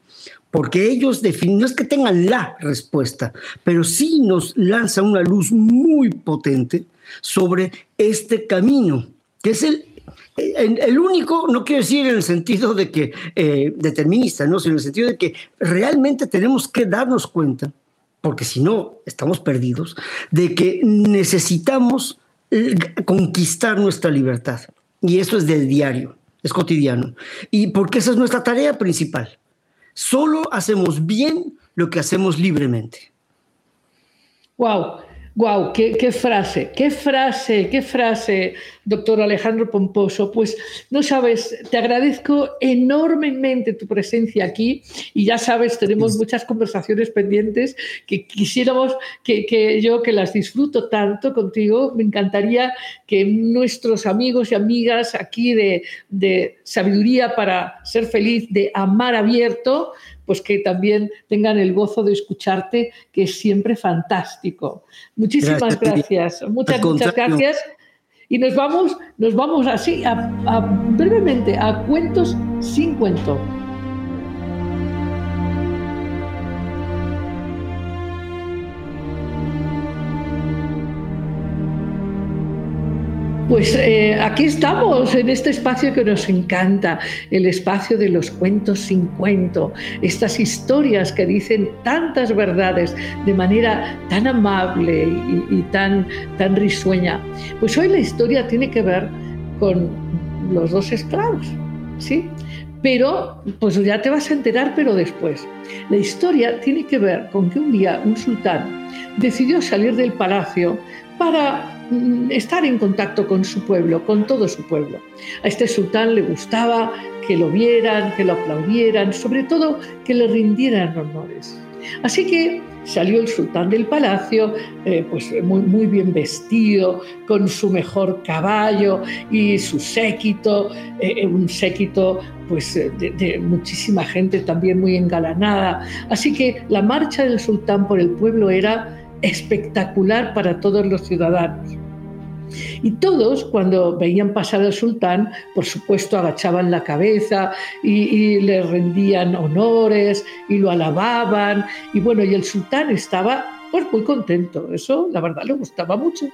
B: Porque ellos definen, no es que tengan la respuesta, pero sí nos lanzan una luz muy potente sobre este camino, que es el, el, único, no quiero decir en el sentido de que eh, determinista, no, sino en el sentido de que realmente tenemos que darnos cuenta, porque si no estamos perdidos, de que necesitamos eh, conquistar nuestra libertad. Y eso es del diario, es cotidiano. Y porque esa es nuestra tarea principal. Solo hacemos bien lo que hacemos libremente.
A: Wow, Wow, qué, frase, qué frase, qué frase, doctor Alejandro Pomposo. Pues no sabes, te agradezco enormemente tu presencia aquí y ya sabes, tenemos muchas conversaciones pendientes que quisiéramos que, yo que las disfruto tanto contigo. Me encantaría que nuestros amigos y amigas aquí de, de Sabiduría para ser feliz, de Amar Abierto, pues que también tengan el gozo de escucharte, que es siempre fantástico. Muchísimas gracias, muchas, muchas gracias. Y nos vamos, nos vamos así, brevemente, a cuentos sin cuento. Pues eh, aquí estamos, en este espacio que nos encanta, el espacio de los cuentos sin cuento, estas historias que dicen tantas verdades de manera tan amable y, tan, tan risueña. Pues hoy la historia tiene que ver con los dos esclavos, ¿sí? Pero, pues ya te vas a enterar, pero después. La historia tiene que ver con que un día un sultán decidió salir del palacio para Mm, estar en contacto con su pueblo, con todo su pueblo. A este sultán le gustaba que lo vieran, que lo aplaudieran, sobre todo que le rindieran honores. Así que salió el sultán del palacio, eh, pues muy, muy, bien vestido, con su mejor caballo y su séquito, eh, eh, un séquito pues de, de, muchísima gente también muy engalanada. Así que la marcha del sultán por el pueblo era espectacular para todos los ciudadanos. Y todos, cuando veían pasar al sultán, por supuesto agachaban la cabeza y, le rendían honores y lo alababan. Y bueno, y el sultán estaba pues muy contento. Eso, la verdad, le gustaba mucho.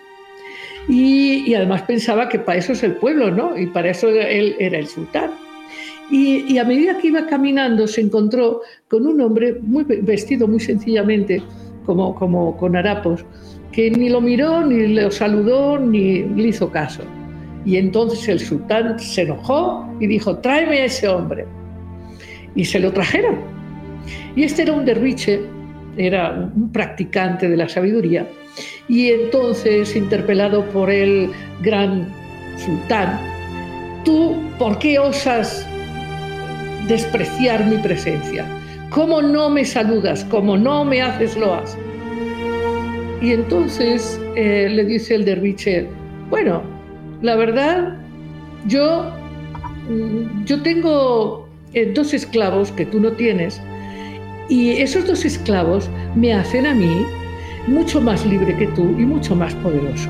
A: Y, además pensaba que para eso es el pueblo, ¿no? Y para eso él era el sultán. Y, a medida que iba caminando se encontró con un hombre muy vestido muy sencillamente, como, como con harapos, que ni lo miró, ni lo saludó, ni le hizo caso. Y entonces el sultán se enojó y dijo, tráeme a ese hombre. Y se lo trajeron. Y este era un derviche, era un practicante de la sabiduría. Y entonces, interpelado por el gran sultán, tú, ¿por qué osas despreciar mi presencia? ¿Cómo no me saludas? ¿Cómo no me haces loas? Y entonces eh, le dice el derviche, bueno, la verdad, yo, mm, yo tengo eh, dos esclavos que tú no tienes, y esos dos esclavos me hacen a mí mucho más libre que tú y mucho más poderoso.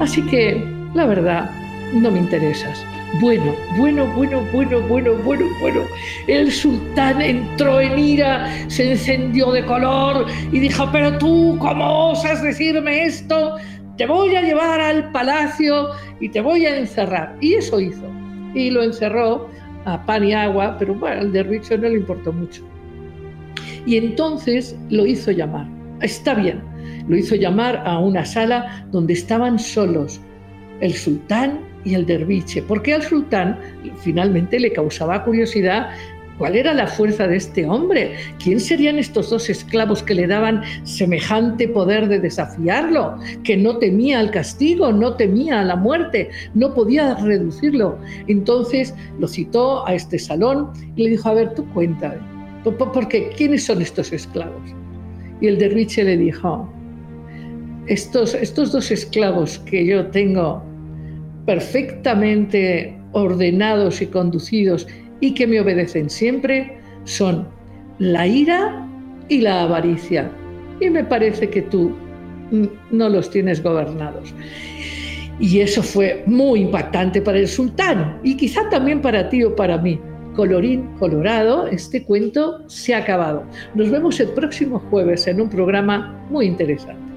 A: Así que, la verdad, no me interesas. Bueno, bueno, bueno, bueno, bueno, bueno, bueno. El sultán entró en ira, se encendió de color y dijo, pero tú, ¿cómo osas decirme esto? Te voy a llevar al palacio y te voy a encerrar. Y eso hizo. Y lo encerró a pan y agua, pero bueno, al derviche no le importó mucho. Y entonces lo hizo llamar. Está bien, lo hizo llamar a una sala donde estaban solos el sultán y el derviche, porque al sultán finalmente le causaba curiosidad cuál era la fuerza de este hombre, quién serían estos dos esclavos que le daban semejante poder de desafiarlo, que no temía al castigo, no temía a la muerte, no podía reducirlo. Entonces lo citó a este salón y le dijo, a ver, tú cuéntame, ¿por qué? ¿Quiénes son estos esclavos? Y el derviche le dijo, estos, estos dos esclavos que yo tengo perfectamente ordenados y conducidos y que me obedecen siempre son la ira y la avaricia. Y me parece que tú no los tienes gobernados. Y eso fue muy impactante para el sultán y quizá también para ti o para mí. Colorín colorado, este cuento se ha acabado. Nos vemos el próximo jueves en un programa muy interesante.